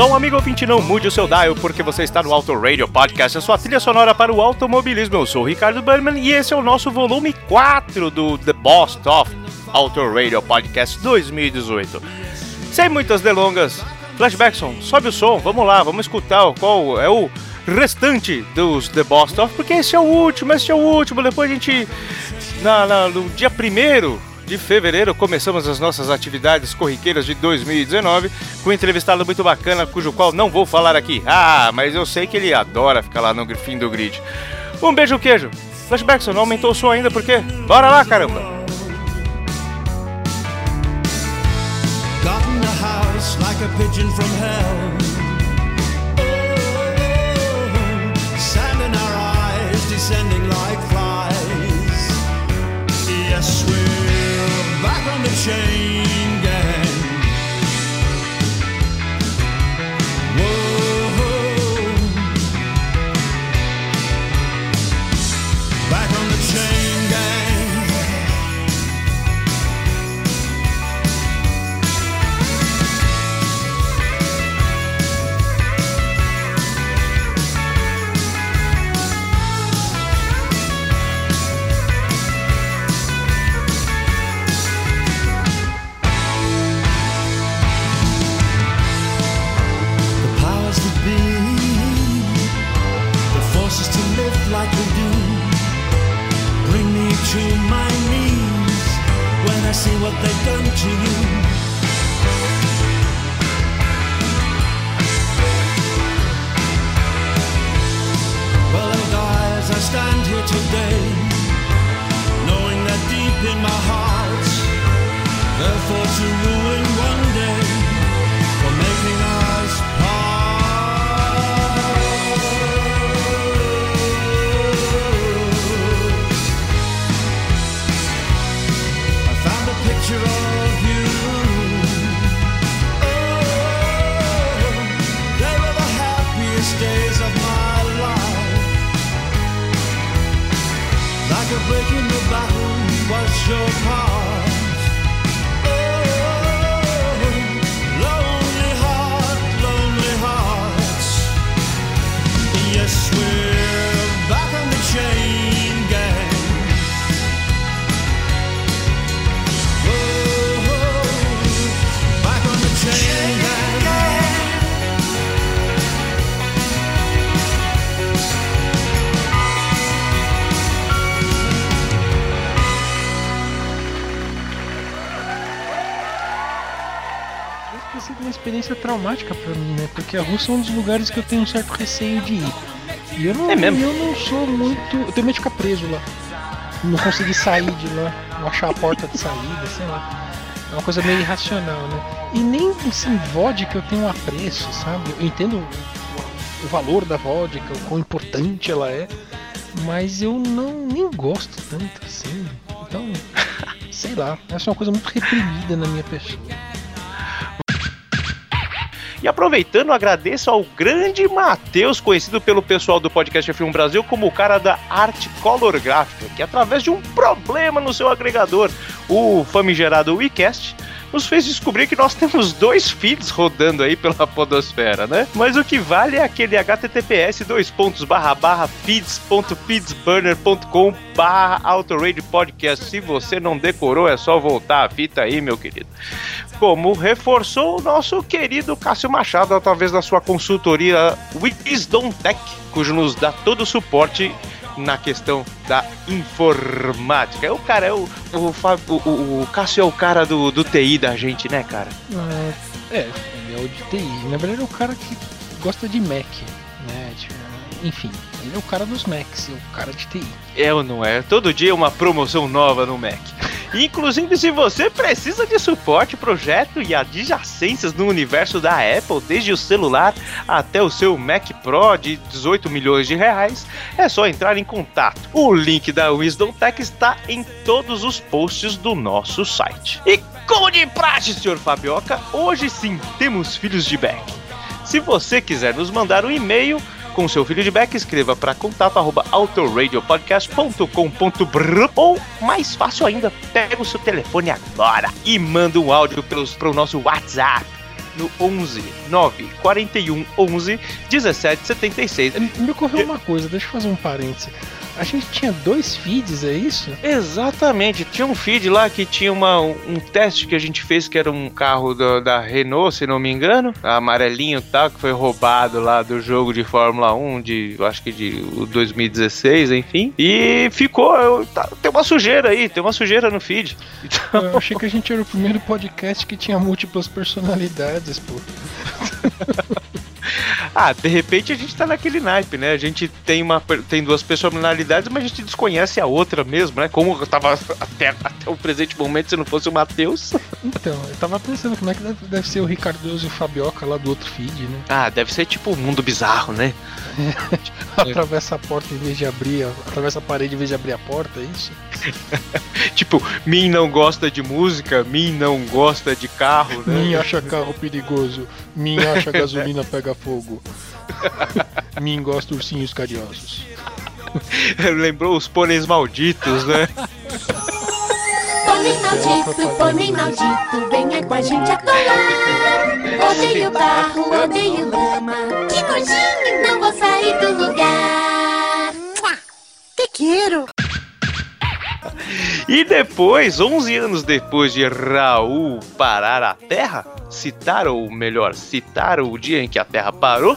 som, amigo ouvinte, não mude o seu dial, porque você está no Auto Radio Podcast, a sua trilha sonora para o automobilismo. Eu sou o Ricardo Berman e esse é o nosso volume 4 do The Boss of Auto Radio Podcast 2018. Sem muitas delongas, Flashbackson, sobe o som, vamos lá, vamos escutar qual é o restante dos The Boss of, porque esse é o último, esse é o último, depois a gente, na, na- no dia 1 de fevereiro começamos as nossas atividades corriqueiras de 2019 com um entrevistado muito bacana, cujo qual não vou falar aqui. Ah, mas eu sei que ele adora ficar lá no fim do grid. Um beijo, queijo. Flashbackson, não aumentou o som ainda, por quê? Bora lá, caramba! Porque a Rússia é um dos lugares que eu tenho um certo receio de ir. E eu não, É mesmo? eu não sou muito. Eu tenho medo de ficar preso lá. Não conseguir sair de lá, não achar a porta de saída, sei lá. É uma coisa meio irracional, né? E nem assim, vodka eu tenho um apreço, sabe? Eu entendo o, valor da vodka, o quão importante ela é, mas eu não nem gosto tanto assim. Então, sei lá, essa é uma coisa muito reprimida na minha pessoa. E aproveitando, agradeço ao grande Matheus, conhecido pelo pessoal do podcast F1 Brasil como o cara da arte color gráfica, que através de um problema no seu agregador, o famigerado WeCast, nos fez descobrir que nós temos dois feeds rodando aí pela podosfera, né? Mas o que vale é aquele https dois pontos barra barra feeds.feedsburner.com barra Autoradio Podcast. Se você não decorou, é só voltar a fita aí, meu querido. Como reforçou o nosso querido Cássio Machado através da sua consultoria Wisdom Tech, cujo nos dá todo o suporte na questão da informática. É o cara, é o, o, o, o, o Cássio é o cara do, do TI da gente, né, cara? Ah, é, ele é o de TI. Na verdade, é o cara que gosta de Mac, né? Tipo, enfim, ele é o cara dos Macs, é o cara de TI. É ou não é? Todo dia uma promoção nova no Mac. Inclusive, se você precisa de suporte, projeto e adjacências no universo da Apple, desde o celular até o seu Mac Pro de 18 milhões de reais, é só entrar em contato. O link da Wisdom Tech está em todos os posts do nosso site. E como de praxe, senhor Fabioca, hoje sim temos filhos de Beck. Se você quiser nos mandar um e-mail com seu feedback, escreva para contato arroba autoradiopodcast.com.br ou mais fácil ainda, pega o seu telefone agora e manda um áudio para o nosso WhatsApp no 11 9 41 11 17 76. É, Me ocorreu uma coisa, deixa eu fazer um parêntese. A gente tinha dois feeds, é isso? Exatamente, tinha um feed lá que tinha uma, um teste que a gente fez que era um carro da, da Renault, se não me engano, amarelinho e tal, que foi roubado lá do jogo de Fórmula 1 de, eu acho que de 2016, enfim. E ficou, eu- tá- tem uma sujeira aí, tem uma sujeira no feed. Então, Eu achei que a gente era o primeiro podcast que tinha múltiplas personalidades, pô. ah, de repente a gente tá naquele naipe, né? A gente tem, uma, tem duas personalidades, mas a gente desconhece a outra mesmo, né? Como eu tava até, até o presente momento, se não fosse o Matheus. Então, eu tava pensando como é que deve, deve ser o Ricardoso e o Fabioca lá do outro feed, né? Ah, deve ser tipo um mundo bizarro, né? Atravessa a porta em vez de abrir, atravessa a parede em vez de abrir a porta, é isso? Tipo, Min não gosta de música, Min não gosta de carro, né? Min acha carro perigoso, Min acha gasolina pega fogo. Min gosta de ursinhos carinhosos. Lembrou os pôneis malditos, né? Pônei maldito, pônei maldito, venha com a gente atolar. Odeio barro, odeio lama. Que nojinho, não vou sair do lugar. Te quero. E depois, 11 anos depois de Raul parar a Terra, citar, ou melhor, citar o dia em que a Terra parou,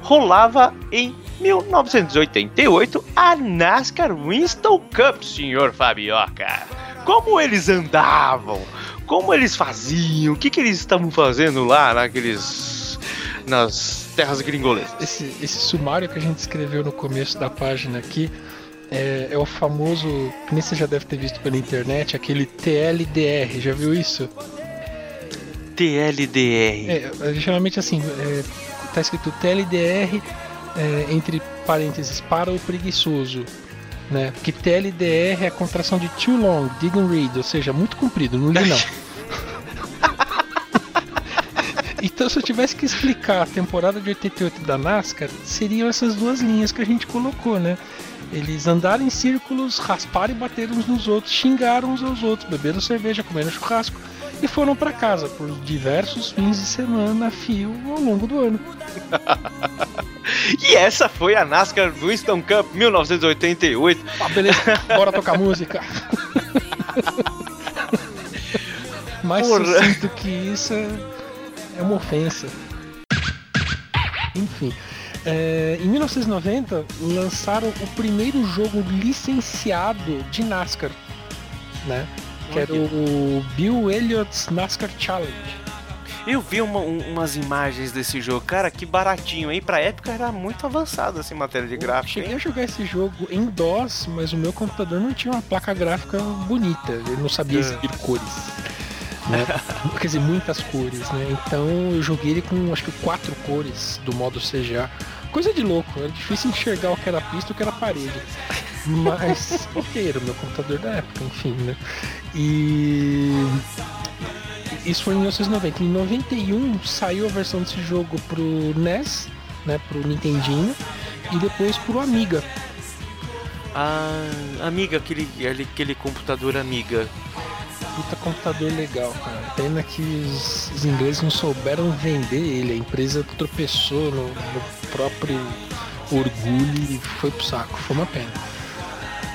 rolava em 1988 a NASCAR Winston Cup, senhor Fabioca. Como eles andavam? Como eles faziam? O que, que eles estavam fazendo lá naqueles. nas terras gringolesas? Esse, esse sumário que a gente escreveu no começo da página aqui é, é o famoso, que nem você já deve ter visto pela internet, aquele TLDR, já viu isso? TLDR. É, é, geralmente assim, é, tá escrito TLDR é, entre parênteses para o preguiçoso. Né? Porque TLDR é a contração de too long, didn't read, ou seja, muito comprido, não li não. então se eu tivesse que explicar a temporada de 88 da NASCAR, seriam essas duas linhas que a gente colocou, né? Eles andaram em círculos, rasparam e bateram uns nos outros, xingaram uns aos outros, beberam cerveja, comeram churrasco e foram para casa por diversos fins de semana a fio ao longo do ano. E essa foi a NASCAR Winston Cup 1988. Ah, beleza, bora tocar música. Mais Porra. sucinto que isso é, é uma ofensa. Enfim. É, em 1990 lançaram o primeiro jogo licenciado de NASCAR, né? Que era o Bill Elliott's NASCAR Challenge. Eu vi uma- um- umas imagens desse jogo, cara, que baratinho, hein? Pra época era muito avançado assim, em matéria de gráfico. Cheguei hein? a jogar esse jogo em DOS, mas o meu computador não tinha uma placa gráfica bonita, ele não sabia É. exibir cores. Né? Quer dizer, muitas cores, né? Então eu joguei ele com acho que quatro cores do modo CGA. Coisa de louco, era difícil enxergar o que era pista e o que era parede. Mas, ok, era o meu computador da época, enfim, né? E. Isso foi em 1990. Em 91 saiu a versão desse jogo pro NES, né? Pro Nintendinho. E depois pro Amiga. Ah, amiga, aquele, aquele computador amiga. Puta computador legal, cara. Pena que os, os ingleses não souberam vender ele. A empresa tropeçou no, no próprio orgulho e foi pro saco. Foi uma pena.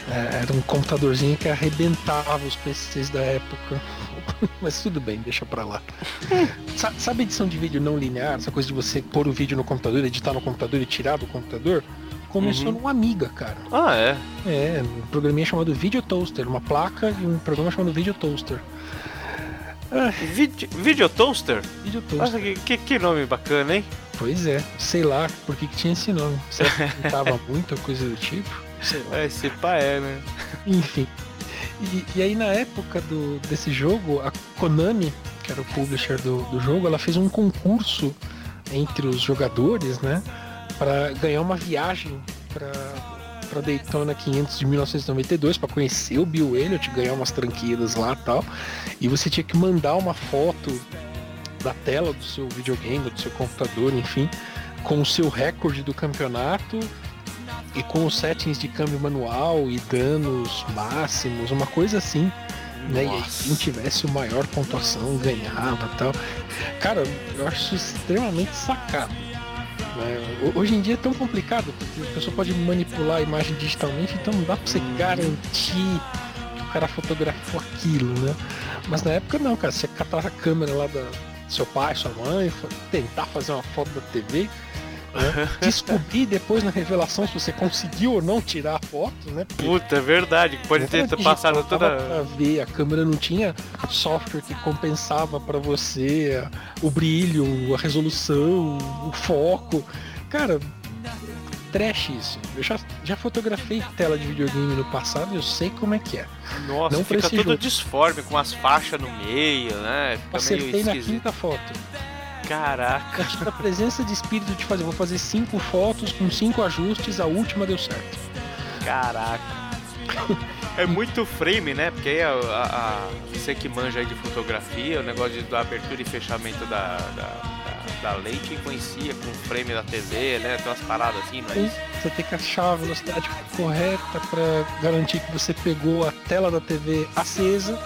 É, era um computadorzinho que arrebentava os PCs da época. Mas tudo bem, deixa pra lá. Sa- Sabe edição de vídeo não linear? Essa coisa de você pôr o vídeo no computador, editar no computador e tirar do computador? Começou num Amiga, cara. Ah, é. É, um programinha chamado Video Toaster, uma placa e um programa chamado Video Toaster. Vide Video Toaster? Video Nossa, Toaster. que, que, que nome bacana, hein? Pois é, sei lá por que, que tinha esse nome. Será que tava muita coisa do tipo? Sei lá. É, esse pá é, né? Enfim. E, e aí na época do, desse jogo, a Konami, que era o publisher do, do jogo, ela fez um concurso entre os jogadores, né? Pra ganhar uma viagem pra, pra Daytona 500 de 1992 pra conhecer o Bill Elliott, ganhar umas tranquilas lá e tal. E você tinha que mandar uma foto da tela do seu videogame, do seu computador, enfim, com o seu recorde do campeonato e com os settings de câmbio manual e danos máximos, uma coisa assim. Né? E aí, Nossa. quem tivesse o maior pontuação ganhava e tal. Cara, eu acho isso extremamente sacado. Né? Ho- Hoje em dia é tão complicado, porque a pessoa pode manipular a imagem digitalmente, então não dá pra você garantir que o cara fotografou aquilo, né? Mas na época não, cara, você catar a câmera lá da seu pai, sua mãe, tentar fazer uma foto da TV, né? descobrir depois na revelação se você conseguiu ou não tirar a foto, né? Porque Puta, é verdade. Pode ter passado toda. Pra ver, a câmera não tinha software que compensava pra você o brilho, a resolução, o foco. Cara, trash isso. Eu já, já fotografei tela de videogame no passado e eu sei como é que é. Nossa, Não fica tudo jogo. disforme, com as faixas no meio, né? Fica Acertei na quinta foto. Caraca. Tive a presença de espírito de fazer, vou fazer cinco fotos com cinco ajustes, a última deu certo. Caraca. É muito frame, né? Porque aí a, a- a- você que manja aí de fotografia, o negócio de, da abertura e fechamento da, da, da, da lente influencia com o frame da TV, né? Tem umas paradas assim, não é você tem que achar a velocidade correta para garantir que você pegou a tela da TV acesa,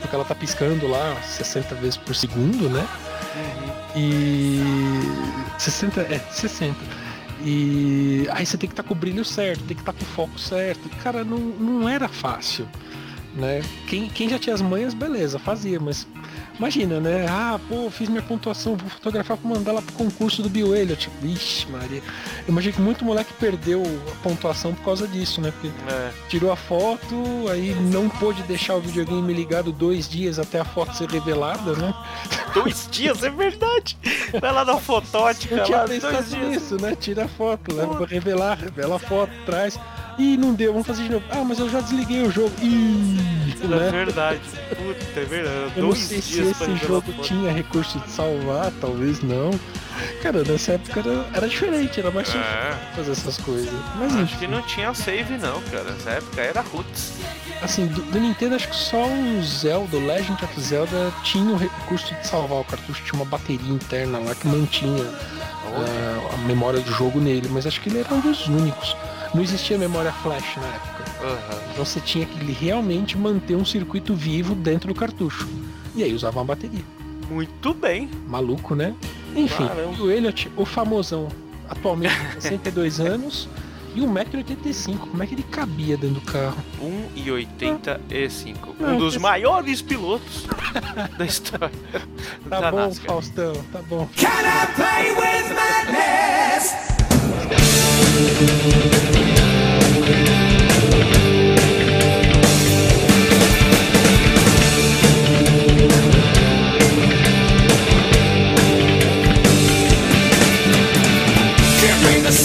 porque ela tá piscando lá 60 vezes por segundo, né? E 60, é, 60. E aí você tem que estar com o brilho certo, tem que estar com o foco certo. Cara, não, não era fácil, né? Quem, quem já tinha as manhas, beleza, fazia, mas imagina, né? Ah, pô, fiz minha pontuação, vou fotografar pra mandar lá pro concurso do Bill Elliott. Vixe, Maria. Eu imagino que muito moleque perdeu a pontuação por causa disso, né? Porque É. tirou a foto, aí não pôde deixar o videogame ligado dois dias até a foto ser revelada, né? Dois dias, é verdade. Vai lá na fotótica, Eu tinha lá, dois dias. nisso, né? Tira a foto, leva pra revelar, revela a foto, traz. Ih, não deu, vamos fazer de novo. Ah, mas eu já desliguei o jogo. Ih, É né? verdade. Puta, é verdade. Eu não sei se esse jogo tinha recurso de salvar, talvez não. Cara, nessa época era, era diferente, era mais difícil É. fazer essas coisas. Mas Acho enfim, que não tinha save não, cara. Nessa época era roots. assim, do, do Nintendo acho que só o Zelda, o Legend of Zelda, tinha o recurso de salvar o cartucho, tinha uma bateria interna lá que mantinha ah, a memória do jogo nele, mas acho que ele era um dos únicos. Não existia memória flash na época. Aham. Então você tinha que realmente manter um circuito vivo dentro do cartucho. E aí usava uma bateria. Muito bem. Maluco, né? Enfim, Caramba. o Elliot, o famosão, atualmente tem 62 anos e 1,85m. Como é que ele cabia dentro do carro? 1,85. Um Não, dos maiores pilotos da história. Tá da bom, NASCAR. Faustão, tá bom. Can I play with madness?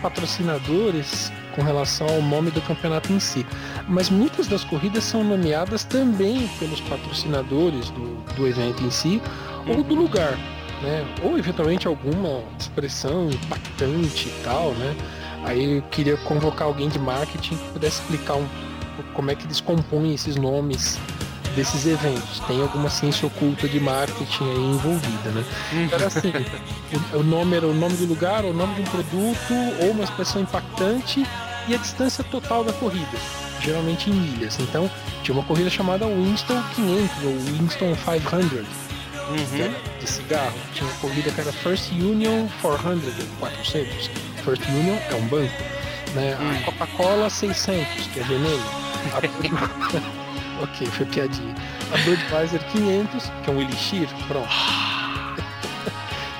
patrocinadores com relação ao nome do campeonato em si. Mas muitas das corridas são nomeadas também pelos patrocinadores do, do evento em si ou do lugar. Né? Ou eventualmente alguma expressão impactante e tal, né? Aí eu queria convocar alguém de marketing que pudesse explicar um, como é que eles compõem esses nomes desses eventos. Tem alguma ciência oculta de marketing aí envolvida, né? Era assim, o, o nome era o nome do lugar, o nome de um produto, ou uma expressão impactante e a distância total da corrida, geralmente em milhas. Então, tinha uma corrida chamada Winston 500 ou Winston 500, que era de cigarro. Tinha uma corrida que era First Union 400, 400. First Union é um banco. Né? A Coca-Cola 600, que é veneno. Ok, foi piadinha. A Budweiser 500, que é um elixir, pronto.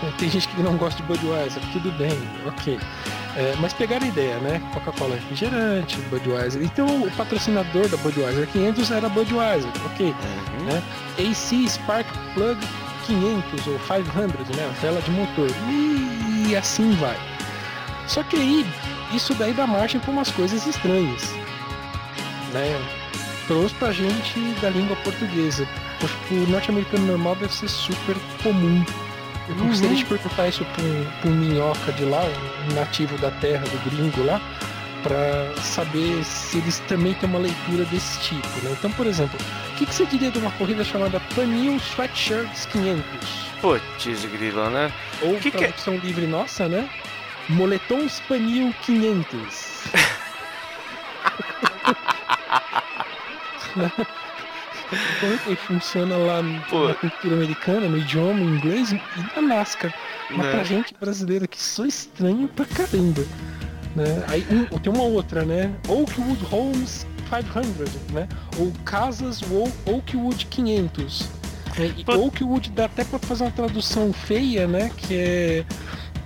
Tem gente que não gosta de Budweiser, tudo bem, ok. É, mas pegaram a ideia, né? Coca-Cola refrigerante, Budweiser. Então o patrocinador da Budweiser 500 era Budweiser, ok. Né? AC Spark Plug 500 ou 500, né? A vela de motor. E assim vai. Só que aí, isso daí dá margem para umas coisas estranhas. Né? Trouxe pra gente da língua portuguesa. Acho que o norte-americano normal deve ser super comum. Eu gostaria de perguntar isso pra um, pra um minhoca de lá, um nativo da terra, do gringo lá, pra saber se eles também têm uma leitura desse tipo. Né? Então, por exemplo, o que, que você diria de uma corrida chamada Panil Sweatshirts 500? Putz, grilo, né? Ou Que que é? tradução livre nossa, né? Moletons Panil 500. Como é que funciona lá Pô. na cultura americana, no idioma inglês e na NASCAR. Mas Né? pra gente brasileiro que sou estranho pra caramba. Né? Aí um- tem uma outra, né? Oakwood Homes 500, né? Ou Casas Wo- Oakwood 500. né? E Pô. Oakwood dá até pra fazer uma tradução feia, né? Que é,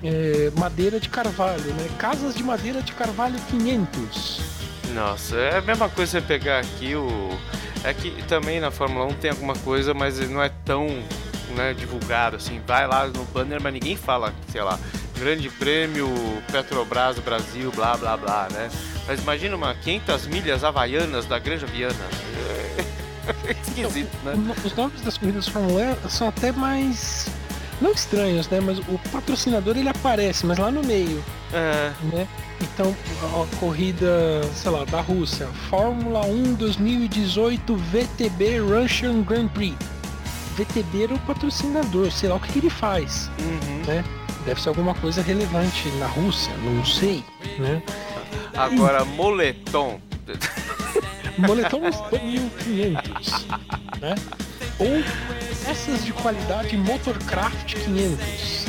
é madeira de carvalho, né? Casas de madeira de carvalho 500. Nossa, é a mesma coisa você pegar aqui o. É que também na Fórmula 1 tem alguma coisa, mas não é tão né, divulgado assim. Vai lá no banner, mas ninguém fala, sei lá, Grande Prêmio Petrobras Brasil, blá blá blá, né? Mas imagina uma 500 milhas havaianas da Granja Viana. É esquisito, né? Os nomes das corridas Fórmula 1 são até mais. Não estranhos, né? Mas o patrocinador ele aparece, mas lá no meio, É, né? Então, a corrida, sei lá, da Rússia, Fórmula 1 2018 VTB Russian Grand Prix. VTB era o patrocinador, sei lá o que, que ele faz, uhum. né? Deve ser alguma coisa relevante na Rússia, não sei, né? Agora, moletom. Moletons 1500, né? Ou peças de qualidade Motorcraft 500.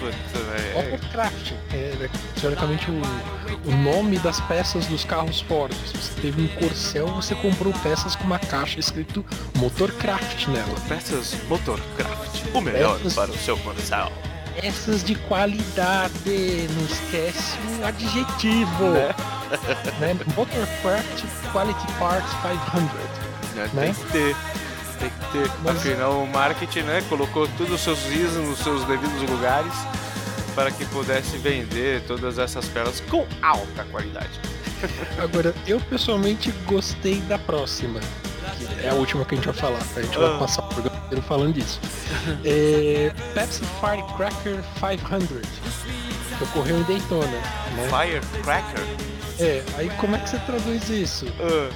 Putz, velho. Motorcraft é teoricamente o, o nome das peças dos carros Ford. Se você teve um Corcel, você comprou peças com uma caixa escrito Motorcraft nela. Peças Motorcraft. O melhor Peças- para o seu coração. Peças de qualidade, não esquece o adjetivo. Né? Motorcraft Quality Parts 500. né? Né? Tem que ter. Tem que ter. Mas- Afinal, o marketing, né? Colocou todos os seus ISOs nos seus devidos lugares para que pudesse vender todas essas peças com alta qualidade. Agora, eu pessoalmente gostei da próxima. que É a última que a gente vai falar. A gente Ah. vai passar o programa inteiro falando disso. É, Pepsi Firecracker 500. Que ocorreu em Daytona. Né? Firecracker? É, aí como é que você traduz isso? Ah,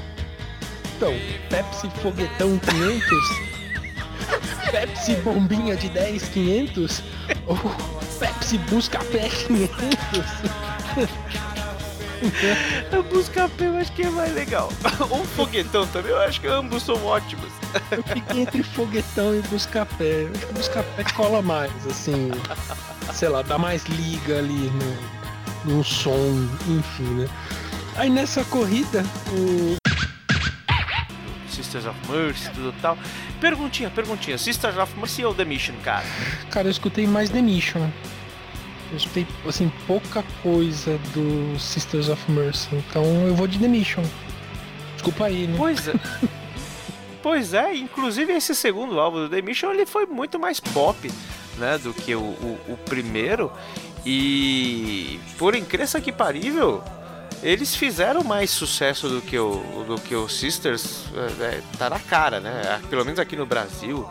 Então, Pepsi Foguetão 500? Pepsi Bombinha de 10 500? Ou Pepsi Busca-Pé 500? a busca pé eu acho que é mais legal. Ou foguetão também, eu acho que ambos são ótimos. Eu fiquei entre foguetão e busca-pé. Acho que busca-pé cola mais, assim. Sei lá, dá mais liga ali no, no som, enfim, né? Aí nessa corrida, o. Sisters of Mercy, tudo tal. Perguntinha, perguntinha. Sisters of Mercy ou The Mission, cara? Cara, eu escutei mais The Mission. Eu escutei, assim, pouca coisa do Sisters of Mercy. Então eu vou de The Mission. Desculpa aí, né? Pois é. pois é, inclusive esse segundo álbum do The Mission ele foi muito mais pop, né, do que o, o, o primeiro. E por incrível que parível, eles fizeram mais sucesso do que o, do que o Sisters. É, é, tá na cara, né? Pelo menos aqui no Brasil.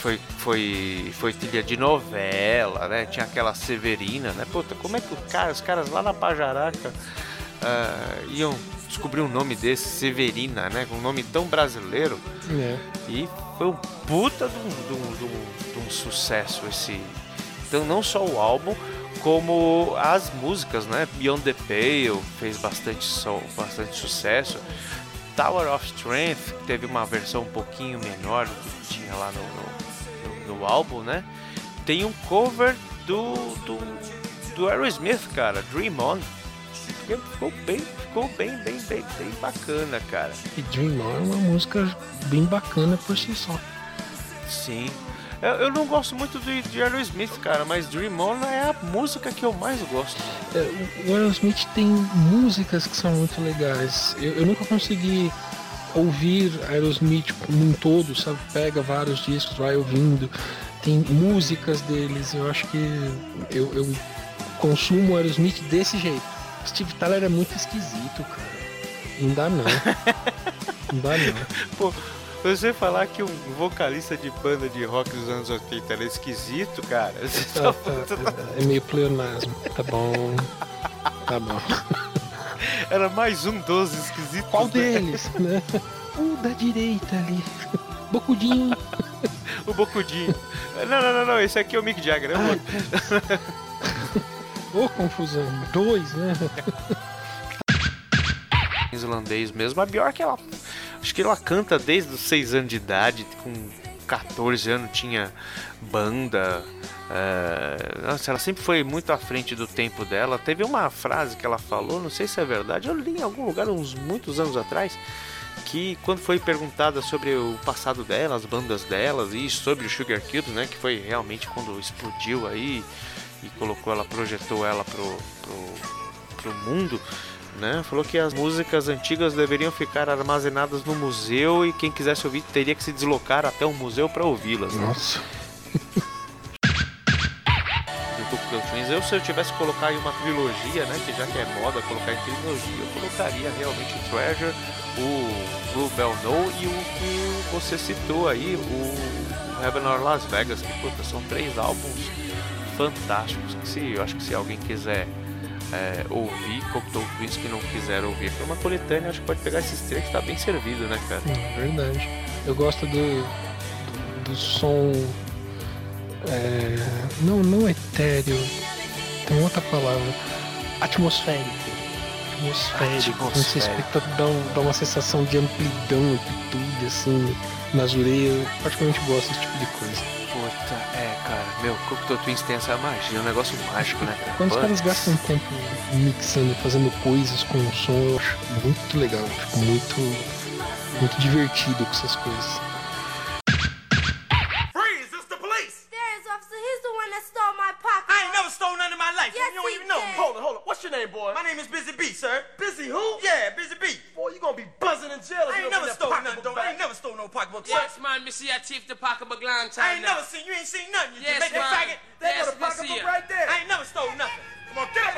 Foi, foi, foi trilha de novela, né? Tinha aquela Severina, né? Puta, como é que cara, os caras lá na Pajaraca uh, iam descobrir um nome desse, Severina, né? Com um nome tão brasileiro. É. E foi um puta de um, de um- de um- de um sucesso esse. Então não só o álbum, como as músicas, né? Beyond the Pale fez bastante, som, bastante sucesso. Tower of Strength que teve uma versão um pouquinho menor do que tinha lá no, no, no- álbum, né? Tem um cover do, do, do Aerosmith, cara, Dream On. Ficou- Ficou bem, ficou bem, bem, bem, bem bacana, cara. E Dream On é uma música bem bacana por si só. Sim. Eu, eu não gosto muito de, de Aerosmith, cara, mas Dream On é a música que eu mais gosto. É, o- Aerosmith tem músicas que são muito legais. Eu, eu nunca consegui ouvir Aerosmith num todo, sabe? Pega vários discos, vai ouvindo. Tem músicas deles. Eu acho que eu, eu consumo Aerosmith desse jeito. Steve Tyler é muito esquisito, cara. Não dá não. Não dá não. Pô, você falar que um vocalista de banda de rock dos anos 80 era esquisito, cara. Você Tá, tá, tá, tá- é meio pleonasmo. Tá bom. Tá bom. era mais um dos esquisitos. Qual né? deles, né? O da direita ali. Bocudinho. O Bocudinho. Não, não, não, não, esse aqui é o Mick Jagger. é o outro. Ô, confusão. Dois, né? islandês mesmo. A Bjork, ela. Acho que ela canta desde os 6 anos de idade, com 14 anos tinha banda. é, nossa, ela sempre foi muito à frente do tempo dela. Teve uma frase que ela falou, não sei se é verdade, eu li em algum lugar uns muitos anos atrás. Que quando foi perguntada sobre o passado dela, as bandas delas e sobre o Sugar Cubes, né? Que foi realmente quando explodiu aí e colocou ela, projetou ela pro, pro, pro mundo, né? Falou que as músicas antigas deveriam ficar armazenadas no museu e quem quisesse ouvir teria que se deslocar até o museu para ouvi-las. Né? Nossa. Eu, se eu tivesse que colocar aí uma trilogia, né? Que já que é moda colocar em trilogia, eu colocaria realmente o Treasure, o Blue Bell No e o que você citou aí, o Heaven or Las Vegas, que puta, são três álbuns fantásticos. Que se, eu acho que se alguém quiser é, ouvir Cocktail Twins que não quiser ouvir para uma coletânea, acho que pode pegar esses três que tá bem servido, né, cara? É verdade. Eu gosto do, do, do som. é, não, não etéreo. Tem outra palavra. Atmosférico. Atmosférico. Não Atmosférico. explicar, dá, um- dá uma sensação de amplidão, amplitude, assim, nas orelhas. Eu particularmente gosto desse tipo de coisa. Puta, é, cara, meu, Cocktail Twins tem essa magia, é um negócio mágico, né, cara? Quando os caras gastam tempo mixando, fazendo coisas com o som, eu acho muito legal. eu Fico muito, muito divertido com essas coisas. I ain't none in my life. Yes, you don't even know. did. Hold on, hold on. What's your name, boy? My name is Busy B, sir. Busy who? Yeah, Busy B. Boy, you gonna be buzzing in jail. I ain't never stole nothing, back. don't I ain't never stole no pocketbook. Yes, man, me see a thief the pocketbook long time I ain't now. never seen you. Ain't seen nothing. You Yes, Jamaican man. faggot. There Yes, go the me see pocketbook right there. I ain't never stole nothing. Come on, get up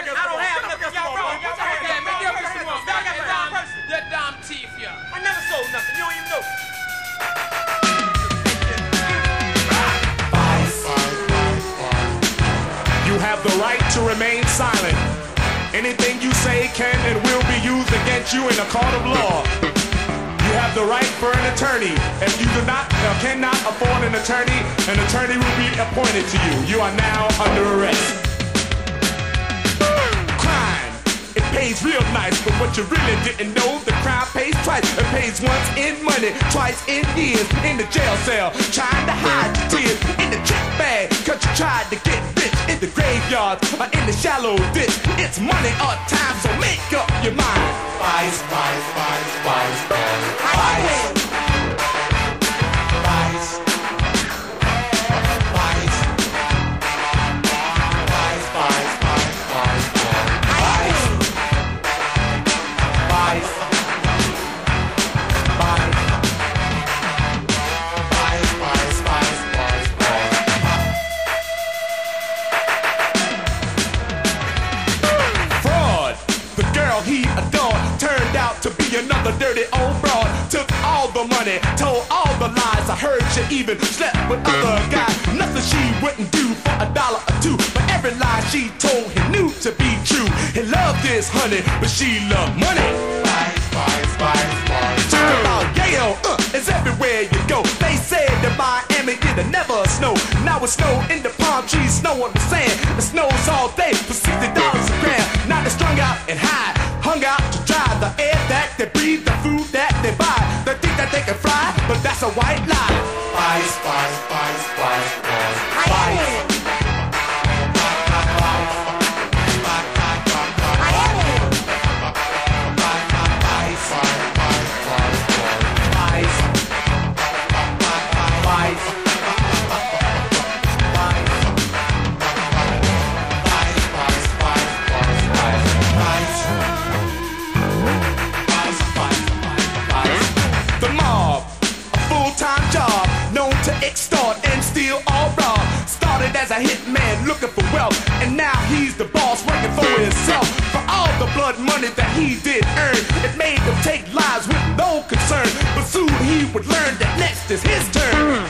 can and will be used against you in a court of law. You have the right for an attorney. If you do not or cannot afford an attorney, an attorney will be appointed to you. You are now under arrest. Pays real nice, but what you really didn't know, the crime pays twice. It pays once in money, twice in years. In the jail cell, trying to hide your tears. In the trick bag, cause you tried to get rich. In the graveyard, or in the shallow ditch. It's money or time, so make up your mind. Vice, vice, vice, vice. Vice. Lies. I heard she even slept with other guys. Nothing she wouldn't do for a dollar or two. But every lie she told he knew to be true. He loved this honey, but she loved money. Spice, spice, spice, spice. Talk about Yale, uh, it's everywhere you go. They said that Miami it'll never snow. Now it's snow in the palm trees, snow on the sand. It snows all day for sixty dollars a gram. Now they're strung out and high, hung out to dry. The air that they breathe, the food that they buy. They think that they can fly, and now he's the boss working for himself. For all the blood money that he did earn, it made him take lives with no concern. But soon he would learn that next is his turn.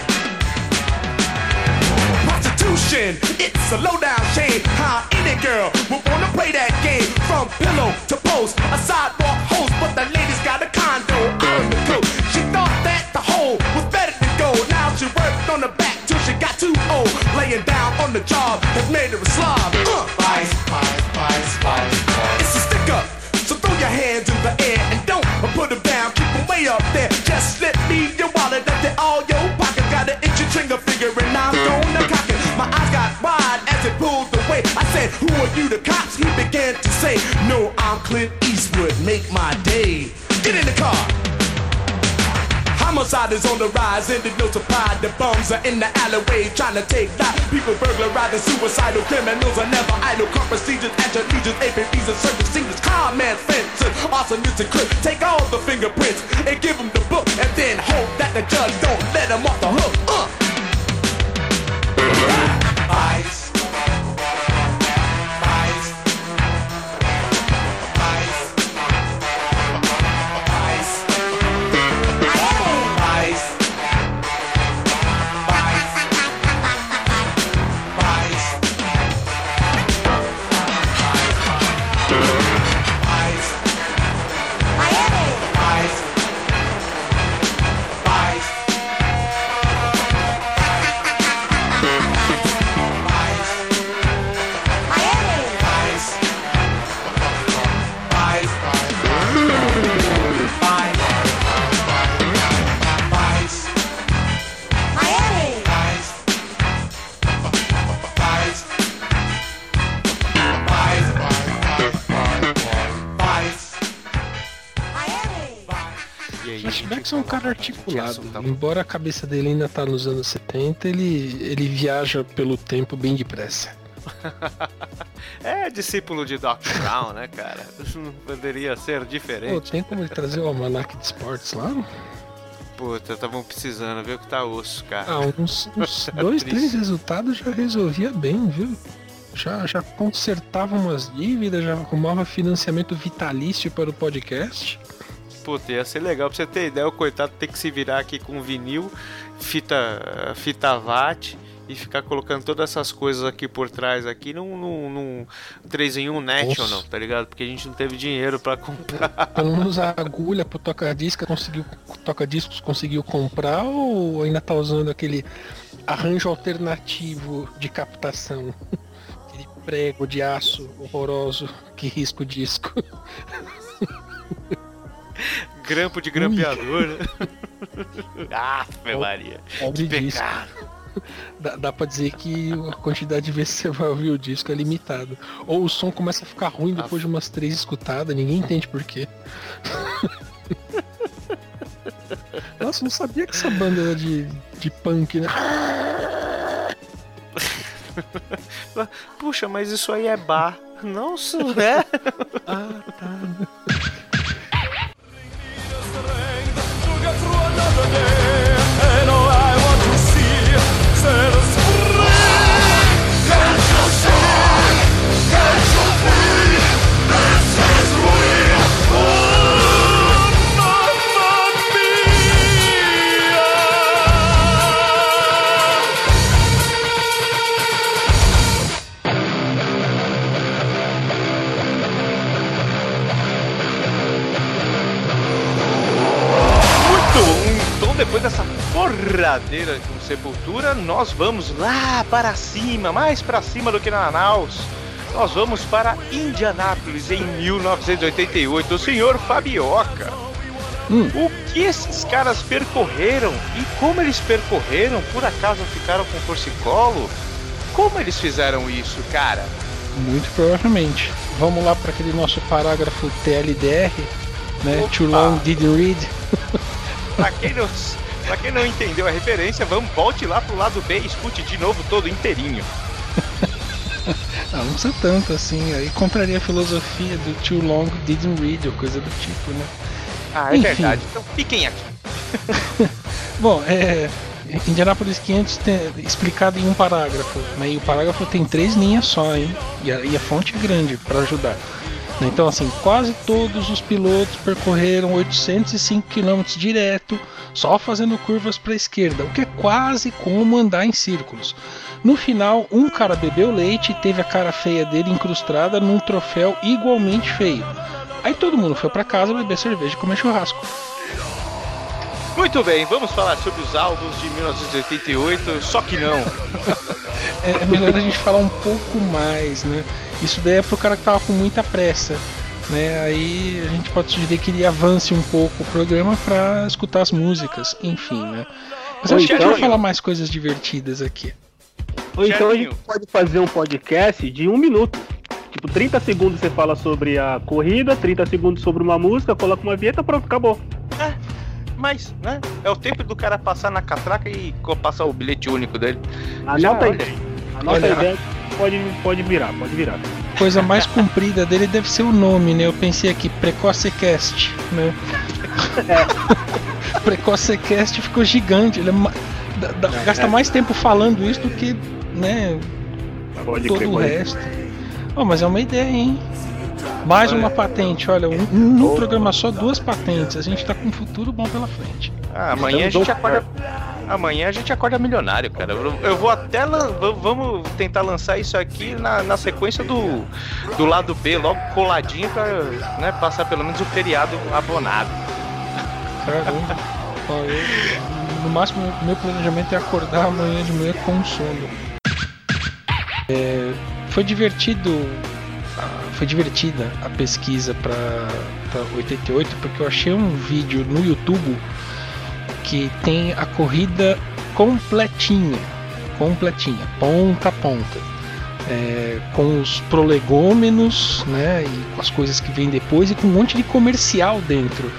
Prostitution, it's a low down shame. How any girl would wanna play that game from pillow to post, a on the job has made her a slob. Uh. Spice, spice, spice, spice, spice. It's a stick up, so throw your hands in the air and don't put them down. Keep them way up there. Just slip me your wallet, that's it, all your pocket. Got an itchy trigger finger and I'm gonna cock it. My eyes got wide as it pulled away. I said, Who are you, the cops? He began to say, No, I'm Clint Eastwood. Make my day. Get in the car. Homicide is on the rise, and there's no surprise. The bums are in the alleyway trying to take life. People burglarizing, suicidal criminals are never idle. Car procedures, your legions, APBs and service seniors, car man fences, arsonists and clips. Take all the fingerprints and give them the book, and then hope that the judge don't let them off the hook. É um cara articulado. Tá. Embora a cabeça dele ainda tá nos anos 70, ele, ele viaja pelo tempo bem depressa. É discípulo de Doc Brown, né, cara? Não poderia ser Pô, diferente. tem como ele trazer o almanac de esportes lá? Puta, estavam precisando, viu que tá osso, cara. Ah, uns, uns dois, Triste. três resultados já resolvia bem, viu? Já, já consertava umas dívidas, já arrumava financiamento vitalício para o podcast. Puta, ia ser legal pra você ter ideia. O coitado tem que se virar aqui com vinil, fita, fita VAT e ficar colocando todas essas coisas aqui por trás aqui num, num, num 3 em 1 National, Nossa. tá ligado? Porque a gente não teve dinheiro pra comprar. Pelo menos a agulha pro toca-disco conseguiu, toca-discos conseguiu comprar ou ainda tá usando aquele arranjo alternativo de captação? Aquele prego de aço horroroso que risca o disco. Grampo de grampeador, né? ah, Maria. Pobre Que disco. pecado. Dá, dá pra dizer que a quantidade de vezes que você vai ouvir o disco é limitada. Ou o som começa a ficar ruim depois de umas três escutadas, ninguém entende por quê. Nossa, eu não sabia que essa banda era de, de punk, né? Puxa, mas isso aí é bar. Nossa, é? Ah, tá. another day. Porradeira com Sepultura, nós vamos lá para cima, mais para cima do que na Manaus. Nós vamos para Indianápolis em 1988. O senhor Fabioca. O que esses caras percorreram e como eles percorreram? Por acaso ficaram com torcicolo? Como eles fizeram isso, cara? Muito provavelmente. Vamos lá para aquele nosso parágrafo TLDR, né? Opa. Too long didn't read. Pra quem não, pra quem não entendeu a referência, vamos volte lá pro lado B e escute de novo todo inteirinho. Ah, não precisa tanto assim. Aí compraria a filosofia do Too long didn't read ou coisa do tipo, né? Ah, é Enfim. verdade. Então fiquem aqui. Bom, é. Indianapolis 500 tem, explicado em um parágrafo, né? E o parágrafo tem três linhas só, hein? E a, e a fonte é grande para ajudar. Né? Então, assim, quase todos os pilotos percorreram 805 km direto, só fazendo curvas para a esquerda, o que é quase como andar em círculos. No final, um cara bebeu leite e teve a cara feia dele incrustada num troféu igualmente feio. Aí todo mundo foi para casa beber cerveja e comer churrasco. Muito bem, vamos falar sobre os álbuns de 1988, só que não. é, é melhor a gente falar um pouco mais, né? Isso daí é pro cara que tava com muita pressa, né? Aí a gente pode sugerir que ele avance um pouco o programa pra escutar as músicas, enfim, né? Mas eu Ou acho que a gente então- vai falar mais coisas divertidas aqui. Ou então a gente pode fazer um podcast de um minuto. Tipo, 30 segundos você fala sobre a corrida, 30 segundos sobre uma música, coloca uma vinheta, pronto, acabou. Mas, né? É o tempo do cara passar na catraca e passar o bilhete único dele. Anota Já, a olha ideia. Anota Olha. a ideia. Pode, pode virar, pode virar. Coisa mais comprida dele deve ser o nome, né? Eu pensei aqui, Precocecast, né? Precocecast ficou gigante, ele é ma- dá- dá- gasta mais tempo falando isso do que, né, Pode todo crer, o pode. resto. Oh, mas é uma ideia, hein? Mais uma patente, olha, um, um- no programa só duas patentes. A gente tá com um futuro bom pela frente. Ah, amanhã a gente acorda. Amanhã a gente acorda milionário, cara. Eu, vou até. lan- Vamos tentar lançar isso aqui na, na sequência do, do lado B, logo coladinho, pra né, passar pelo menos o feriado abonado. Caramba. No máximo, meu planejamento é acordar amanhã de manhã com sono. É, foi divertido. Foi divertida a pesquisa para 88 porque eu achei um vídeo no YouTube que tem a corrida completinha, completinha, ponta a ponta, é, com os prolegômenos, né, e com as coisas que vêm depois e com um monte de comercial dentro.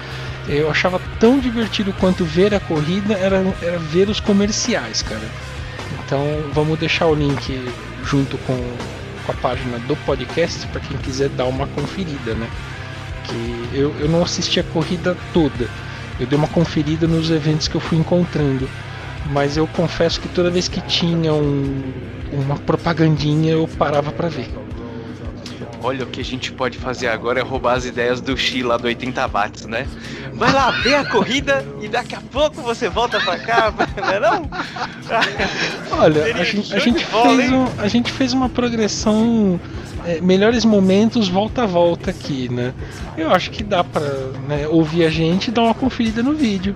Eu achava tão divertido quanto ver a corrida era, era ver os comerciais, cara. Então vamos deixar o link junto com, com a página do podcast para quem quiser dar uma conferida, né? Que eu, eu não assisti a corrida toda. Eu dei uma conferida nos eventos que eu fui encontrando. Mas eu confesso que toda vez que tinha um, uma propagandinha eu parava para ver. Olha o que a gente pode fazer agora é roubar as ideias do Xi lá do 80 watts, né? Vai lá, vê a corrida e daqui a pouco você volta pra cá, não é não? Olha, a gente, a, gente bola, fez um, a gente fez uma progressão. é, melhores momentos volta a volta aqui, né? Eu acho que dá pra né, ouvir a gente e dar uma conferida no vídeo.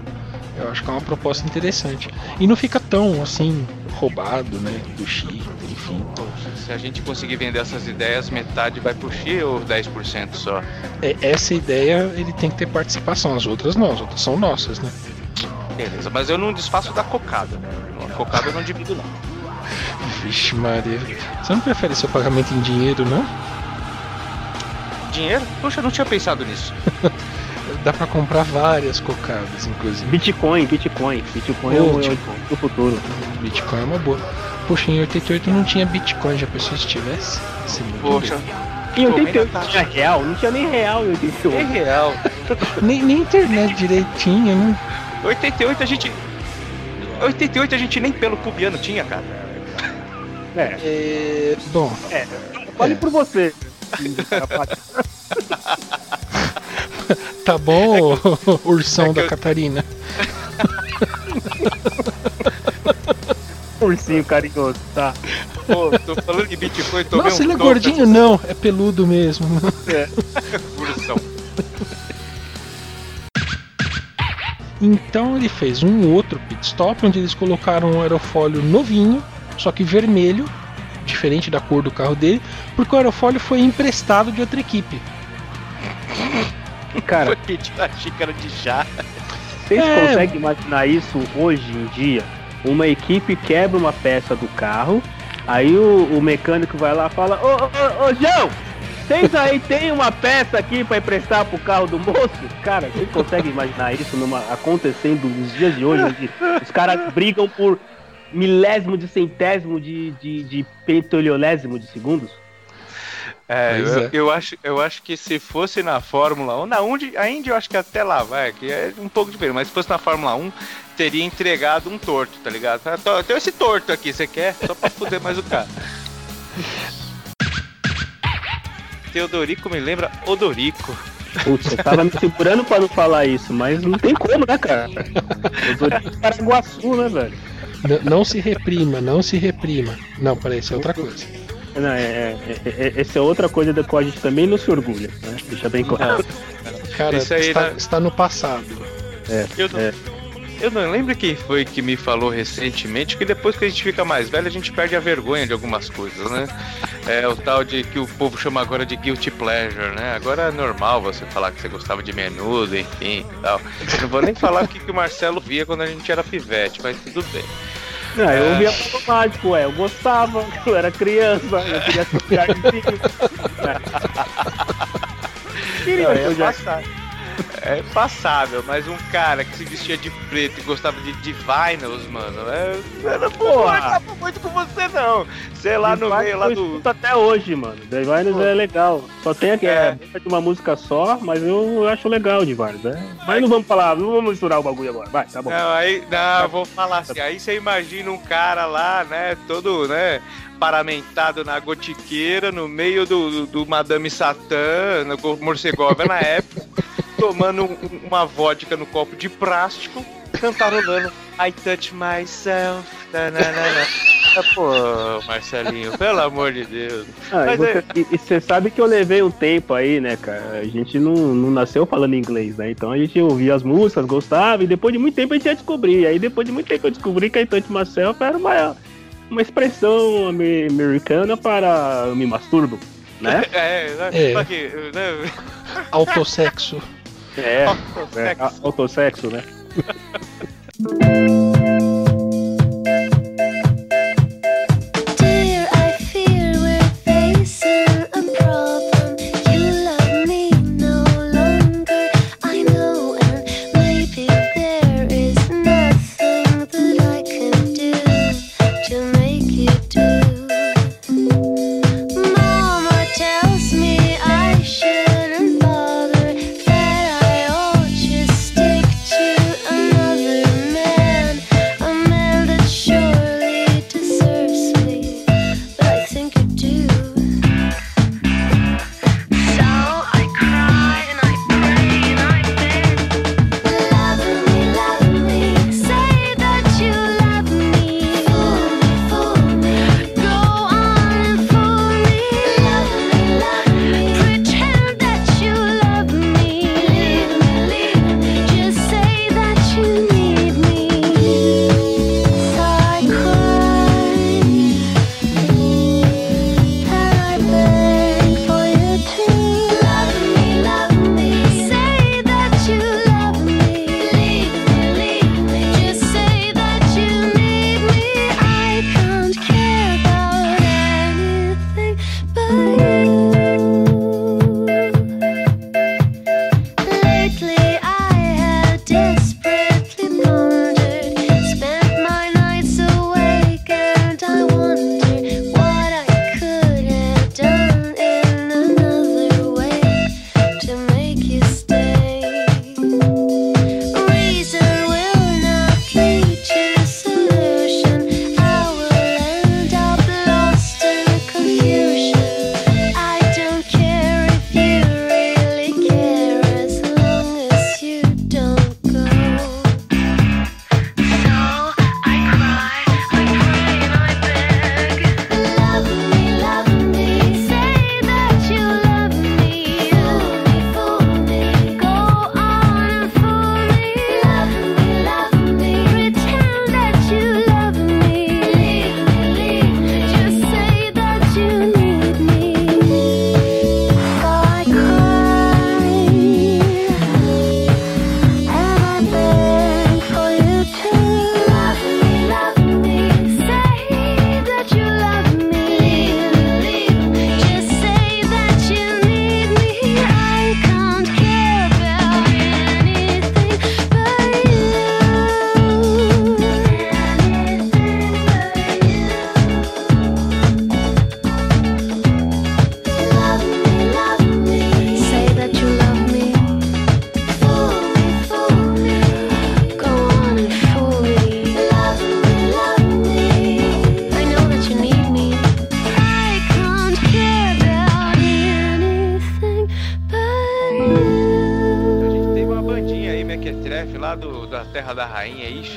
Eu acho que é uma proposta interessante. E não fica tão assim, roubado, né? Do X, enfim. Se a gente conseguir vender essas ideias, metade vai pro Xi ou 10% só? É, essa ideia ele tem que ter participação, as outras não, as outras são nossas, né? Beleza, mas eu não desfaço da cocada. A cocada eu não divido não. Vixe, Maria. Você não prefere seu pagamento em dinheiro, não? Dinheiro? Poxa, eu não tinha pensado nisso. Dá pra comprar várias cocadas, inclusive. Bitcoin, Bitcoin. Bitcoin é Ô, o, é tipo- o futuro. Bitcoin é uma boa. Poxa, em 88 não tinha Bitcoin, já pensou se tivesse? Muito Poxa. Em Tô bem 88 na taxa. tinha real? Não tinha nem real em 88. é real. Nem, nem internet direitinho, né? 88 a gente. 88 a gente nem pelo cubiano tinha, cara. É, É, bom, fale por você. tá bom, ursão É que da eu- Catarina. Ursinho carinhoso, tá? Pô, tô falando de Bitcoin, tô Nossa, ele é gordinho? Não, é peludo mesmo. Ursão. Então ele fez um outro pit stop onde eles colocaram um aerofólio novinho, só que vermelho, diferente da cor do carro dele, porque o aerofólio foi emprestado de outra equipe. Cara, Foi pedir a xícara de chá. vocês É. conseguem imaginar isso hoje em dia? Uma equipe quebra uma peça do carro, aí o, o mecânico vai lá e fala: Ô, ô, ô, João, vocês aí tem uma peça aqui pra emprestar pro carro do moço? Cara, vocês conseguem imaginar isso numa, acontecendo nos dias de hoje, onde os caras brigam por milésimo de centésimo de, de, de pentoliolésimo de segundos? É, eu, é. eu acho, eu acho que se fosse na Fórmula 1, na Indy, a Indy eu acho que até lá vai, que é um pouco diferente, mas se fosse na Fórmula 1, teria entregado um torto, tá ligado? Tem esse torto aqui, você quer? Só pra fuder mais o cara. Teodorico me lembra Odorico. Putz, eu tava me segurando pra não falar isso, mas não tem como, né, cara? Tô de Paraguaçu, né, velho? N- não se reprima, não se reprima. Não, peraí, isso é outra coisa. Não, é, é, é, é- essa é outra coisa da qual a gente também não se orgulha, né? Deixa bem claro. Cara, Isso aí, está, né? está no passado. Eu não, É. eu não lembro quem foi que me falou recentemente que depois que a gente fica mais velho, a gente perde a vergonha de algumas coisas, né? É o tal de que o povo chama agora de guilty pleasure, né? Agora é normal você falar que você gostava de menudo, enfim e tal. Eu não vou nem falar o que, que o Marcelo via quando a gente era pivete, mas tudo bem. Não, eu ouvia automático, ué. Eu gostava, eu era criança, eu queria ser um jardim. Queria ser um jardim. É passável, mas um cara que se vestia de preto e gostava de, vinyls, mano, é, eu não vou Porra. conversar muito com você não. Sei lá no meio lá eu do... até hoje, mano. Divines é legal. Só tem aqui, É. é, de uma música só, mas eu acho legal Divines, né? Mas não vamos falar, não vamos misturar o bagulho agora. Vai, tá bom. Não, aí, não, eu vou falar assim. Aí você imagina um cara lá, né, todo, né, paramentado na gotiqueira, no meio do, do, do Madame Satã, no Go- Morcegova na época, tomando um- uma vodka no copo de plástico, cantarolando I touch myself. tananana. Ah, Pô, Marcelinho, pelo amor de Deus. Ah, e, Mas você, é- e- você sabe que eu levei um tempo aí, né, cara? A gente não, não nasceu falando inglês, né? Então a gente ouvia as músicas, gostava, e depois de muito tempo a gente ia descobrir. Aí depois de muito tempo eu descobri que a Touch Myself era uma, uma expressão ame- americana para eu me masturbo, né? É, né, É. só que, né, Autossexo. É, é autossexo. a- autossexo, né? Dear, I fear we're facing a problem.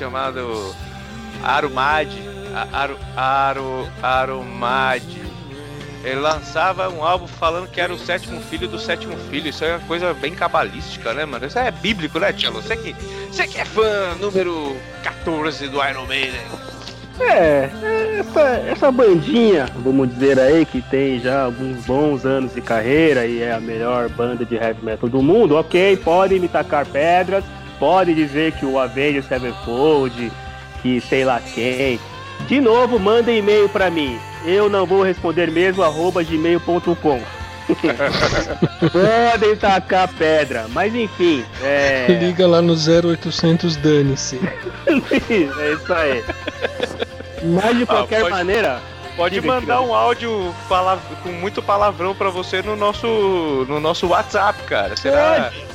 Chamado Arumad. Aru, Aru, Arumad. Ele lançava um álbum falando que era o sétimo filho do sétimo filho. Isso é uma coisa bem cabalística, né, mano? Isso é bíblico, né, Tchelo? Você que, você que é fã número 14 do Iron Maiden. É, essa, essa bandinha, vamos dizer aí, que tem já alguns bons anos de carreira e é a melhor banda de heavy metal do mundo, ok, podem me tacar pedras, pode dizer que o Avenged Sevenfold, que sei lá quem. De novo, mandem e-mail pra mim. Eu não vou responder mesmo, arroba gmail.com. podem tacar pedra, mas enfim, é. Liga lá no 0800 Dane-se. é isso aí. Mas de Ah, qualquer pode- maneira. Pode Diga, mandar diga. um áudio com muito palavrão pra você no nosso, no nosso WhatsApp, cara. Será? Pode,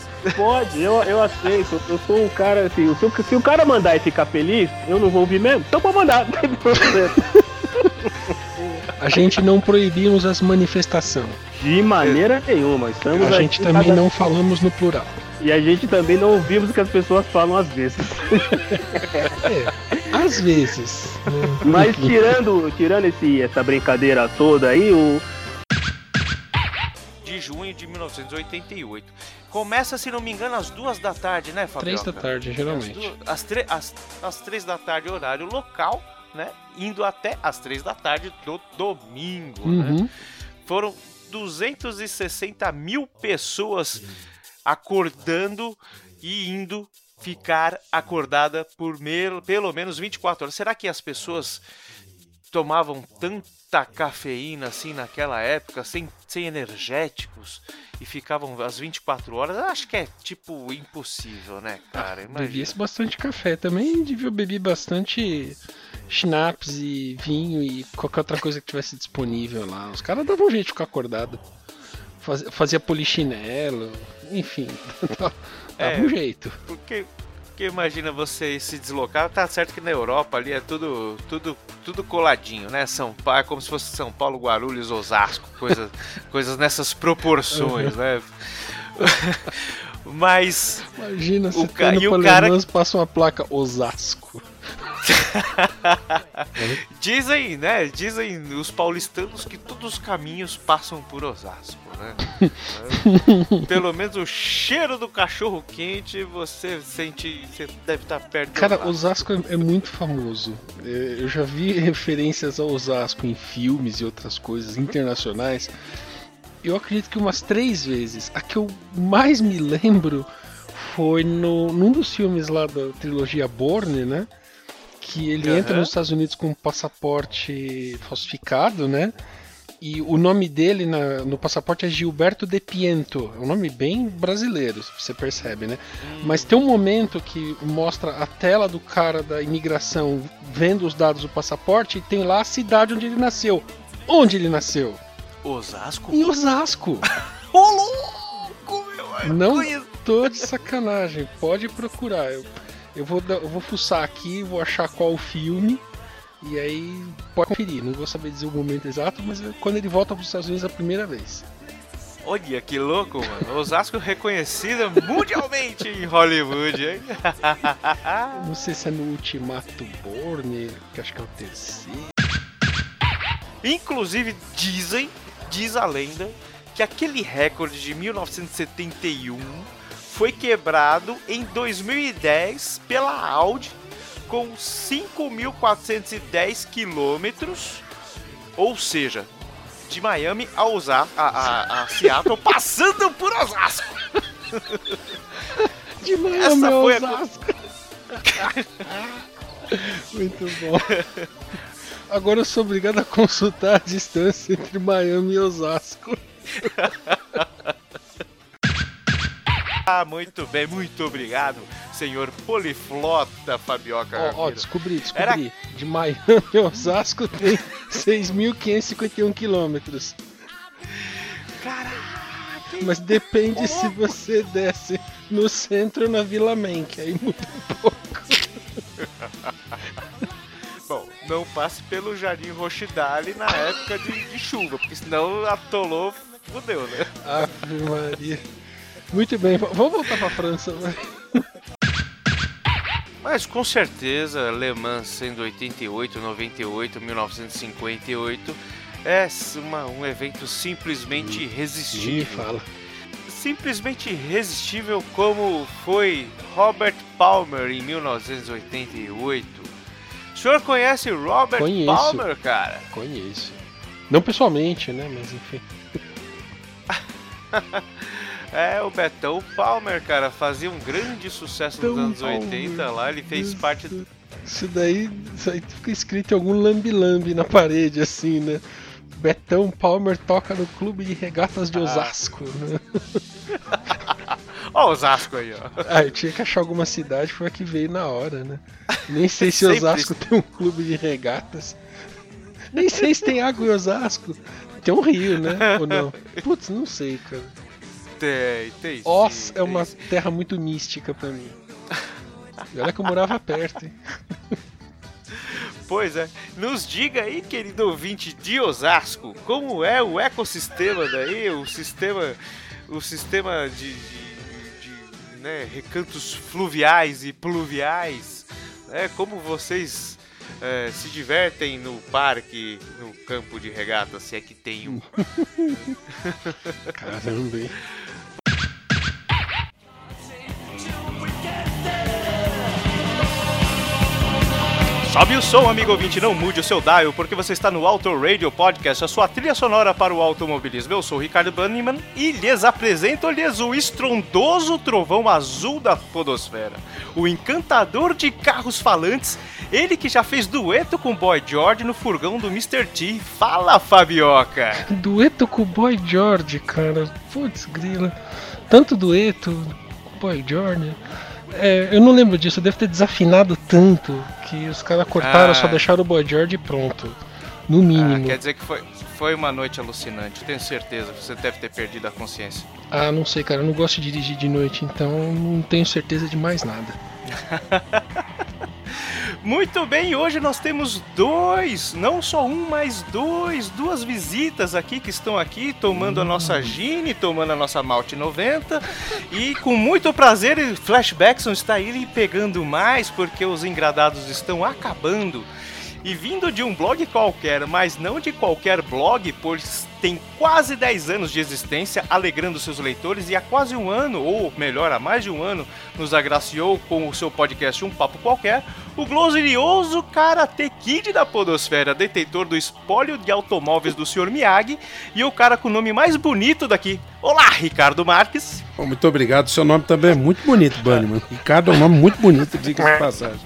eu, eu aceito. Eu sou um cara assim. Se, o- se o cara mandar e ficar feliz, eu não vou ouvir mesmo. Então pode mandar, não tem problema. A gente não proibimos as manifestações. De maneira nenhuma. Estamos A gente também cada- não falamos no plural. E a gente também não ouvimos o que as pessoas falam às vezes. Às vezes. Mas tirando, tirando esse, essa brincadeira toda aí, o. De junho de 1988. Começa, se não me engano, às duas da tarde, né, Fabio? Três da tarde, geralmente. Às, duas- às, tre- às- às três da tarde, horário local, né? Indo até às três da tarde do domingo, né? Uhum. Foram 260 mil pessoas acordando e indo ficar acordada por me- pelo menos 24 horas. Será que as pessoas tomavam tanta cafeína assim naquela época, sem, sem energéticos, e ficavam às 24 horas? Acho que é tipo impossível, né, cara? Imagina. Bebia-se bastante café. Também devia beber bastante schnapps e vinho e qualquer outra coisa que tivesse disponível lá. Os caras davam um jeito de ficar acordado. Faz- Fazia polichinelo, enfim. Dava É. um jeito. Porque, porque imagina você se deslocar, tá certo que na Europa ali é tudo tudo tudo coladinho, né? São Paulo, é como se fosse São Paulo, Guarulhos, Osasco, coisa, coisas nessas proporções, né? Mas Imagina se o, ca... e o cara passa uma placa Osasco. dizem, né? Dizem os paulistanos que todos os caminhos passam por Osasco, né? Pelo menos o cheiro do cachorro quente você sente, você deve estar perto. Cara, Osasco é, é muito famoso. É, Eu já vi referências a Osasco em filmes e outras coisas internacionais. Eu acredito que umas três vezes. A que eu mais me lembro foi no, num dos filmes lá da trilogia Bourne, né? Que ele Aham. entra nos Estados Unidos com um passaporte falsificado, né? E o nome dele na- no passaporte é Gilberto De Piento. É um nome bem brasileiro, você percebe, né? Mas tem um momento que mostra a tela do cara da imigração vendo os dados do passaporte e tem lá a cidade onde ele nasceu. Onde ele nasceu? Osasco? Em Osasco. Ô louco, meu! Não tô de sacanagem. Pode procurar. Eu, eu, vou, eu vou fuçar aqui, vou achar qual o filme. E aí pode conferir. Não vou saber dizer o momento exato, mas quando ele volta para os Estados Unidos a primeira vez. Olha que louco, mano. Osasco reconhecida mundialmente em Hollywood, hein? Não sei se é no Ultimato Borne, que acho que é o terceiro. Inclusive, dizem, diz a lenda, que aquele recorde de 1971 foi quebrado em 2010 pela Audi com 5.410 quilômetros, ou seja, de Miami a, Osa a, a, a Seattle, passando por Osasco. De Miami Essa a foi a- Osasco. Muito bom. Agora eu sou obrigado a consultar a distância entre Miami e Osasco. Ah, muito bem, muito obrigado, senhor Poliflota Fabioca. Ó, ó, Ramiro. descobri, descobri. Era- De Miami a Osasco tem 6.551 quilômetros. Mas depende se você desce no centro ou na Vila que aí muda um pouco. Bom, não passe pelo Jardim Rochidale na época de, de chuva, porque senão atolou, fudeu, né? Ave Maria. Muito bem, vamos voltar pra França. Mas com certeza, Le Mans sendo 88, 98, 1958, é uma, um evento simplesmente irresistível. fala. Simplesmente irresistível como foi Robert Palmer em 1988. O senhor conhece Robert Conheço. Palmer, cara? Conheço. Não pessoalmente, né? Mas enfim. É, o Betão Palmer, cara, fazia um grande sucesso nos Betão anos Palmer. 80 lá, ele fez parte do... Isso daí, isso aí fica escrito em algum lambi-lambi na parede, assim, né? Betão Palmer toca no clube de regatas Ah. de Osasco, né? Ó, Osasco aí, ó. Ah, eu tinha que achar alguma cidade, foi a que veio na hora, né? Nem sei se Osasco tem um clube de regatas. Nem sei se tem água em Osasco. Tem um rio, né? Ou não? Putz, não sei, cara. Tem, tem. Oz sim, é tem uma sim. terra muito mística pra mim. E olha que eu morava perto, hein? Pois é. Nos diga aí, querido ouvinte de Osasco, como é o ecossistema daí, o sistema, o sistema de, de- de, né, recantos fluviais e pluviais, né? Como vocês eh, se divertem no parque, no campo de regata, se é que tem um. Caramba, hein? Sobe o som, amigo ouvinte, não mude o seu dial, porque você está no Auto Radio Podcast, a sua trilha sonora para o automobilismo. Eu sou o Ricardo Banniman e lhes apresento-lhes o estrondoso trovão azul da podosfera, o encantador de carros falantes, ele que já fez dueto com Boy George no furgão do Mr. T. Fala, Fabioca! Dueto com o Boy George, cara. Putz, grila. Tanto dueto com Boy George. É, eu não lembro disso, deve ter desafinado tanto que os caras cortaram, Ah. só deixaram o Boy George pronto. No Ah, mínimo. quer dizer que foi, foi uma noite alucinante, tenho certeza, você deve ter perdido a consciência. Ah, não sei, cara. Eu não gosto de dirigir de noite, então não tenho certeza de mais nada. Muito bem, hoje nós temos dois, não só um, mas dois, duas visitas aqui que estão aqui tomando a nossa Gine, tomando a nossa Malte 90 e com muito prazer, Flashbackson está aí pegando mais porque os engradados estão acabando. E vindo de um blog qualquer, mas não de qualquer blog, pois tem quase 10 anos de existência, alegrando seus leitores, e há quase um ano, ou melhor, há mais de um ano, nos agraciou com o seu podcast Um Papo Qualquer, o glorioso Karate Kid da Podosfera, detentor do espólio de automóveis do Sr. Miyagi, e o cara com o nome mais bonito daqui. Olá, Ricardo Marques. Muito obrigado. Seu nome também é muito bonito, Bunnyman. Ricardo é um nome muito bonito, diga de passagem.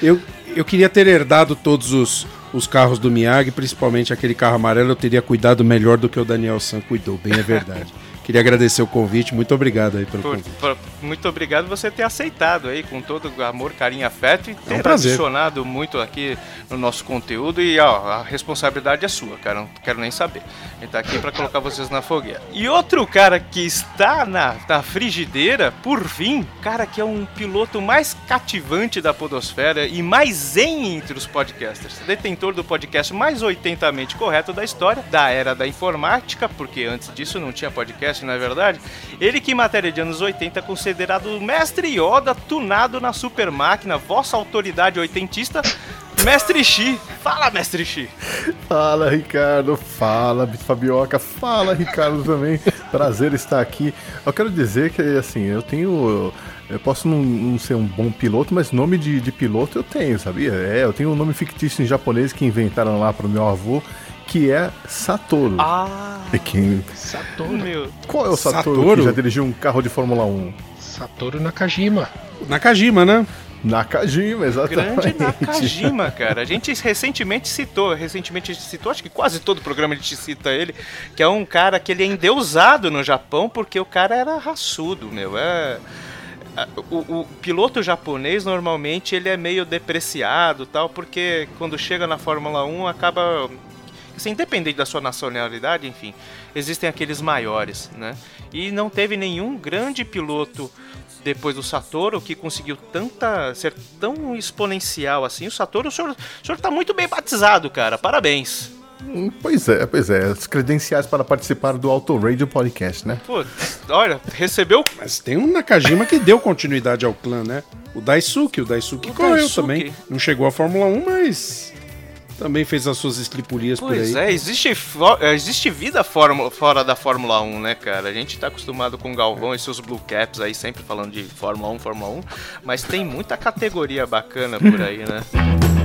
Eu, eu queria ter herdado todos os, os carros do Miyagi, principalmente aquele carro amarelo. Eu teria cuidado melhor do que o Daniel San cuidou, bem é verdade. Queria agradecer o convite. Muito obrigado aí pelo Por- convite. por- muito obrigado você ter aceitado aí com todo amor, carinho afeto e ter um prazer. adicionado muito aqui no nosso conteúdo e ó, a responsabilidade é sua, cara, não quero nem saber. A gente tá aqui pra colocar vocês na fogueira. E outro cara que está na, na frigideira, por fim, cara que é um piloto mais cativante da podosfera e mais zen entre os podcasters. Detentor do podcast mais 80mente correto da história, da era da informática, porque antes disso não tinha podcast, não é verdade? Ele que em matéria de anos 80 é considerado o mestre Yoda tunado na super máquina, vossa autoridade oitentista, Mestre Xi. Fala, Mestre Xi. Fala, Ricardo. Fala, Fabioca. Fala, Ricardo também. Prazer estar aqui. Eu quero dizer que, assim, eu tenho. Eu posso não, não ser um bom piloto, mas nome de, de piloto eu tenho, sabia? É, eu tenho um nome fictício em japonês que inventaram lá pro meu avô, que é Satoru. Ah, E quem... Satoru. meu. Qual é o Satoru, Satoru? que já dirigiu um carro de Fórmula 1? Satoru Nakajima. Nakajima, né? Nakajima, exatamente. Grande Nakajima, cara. A gente recentemente citou, recentemente a gente citou, acho que quase todo programa a gente cita ele, que é um cara que ele é endeusado no Japão porque o cara era raçudo, meu. É. O, o piloto japonês normalmente ele é meio depreciado tal, porque quando chega na Fórmula 1 acaba. Assim, independente da sua nacionalidade, enfim, existem aqueles maiores, né? E não teve nenhum grande piloto depois do Satoru que conseguiu tanta ser tão exponencial assim. O Satoru, o senhor, o senhor tá muito bem batizado, cara. Parabéns. Hum, Pois é, pois é. As credenciais para participar do Auto Radio Podcast, né? Pô, olha, recebeu Mas tem um Nakajima que deu continuidade ao clã, né? O Daisuke, o Daisuke O correu Daisuke. também. Não chegou à Fórmula 1, mas também fez as suas estripulias por Pois aí. é, existe, é, existe vida fórmula- fora da Fórmula 1, né, cara? A gente tá acostumado com o Galvão e seus Blue Caps aí, sempre falando de Fórmula 1, Fórmula 1, mas tem muita categoria bacana por aí, né?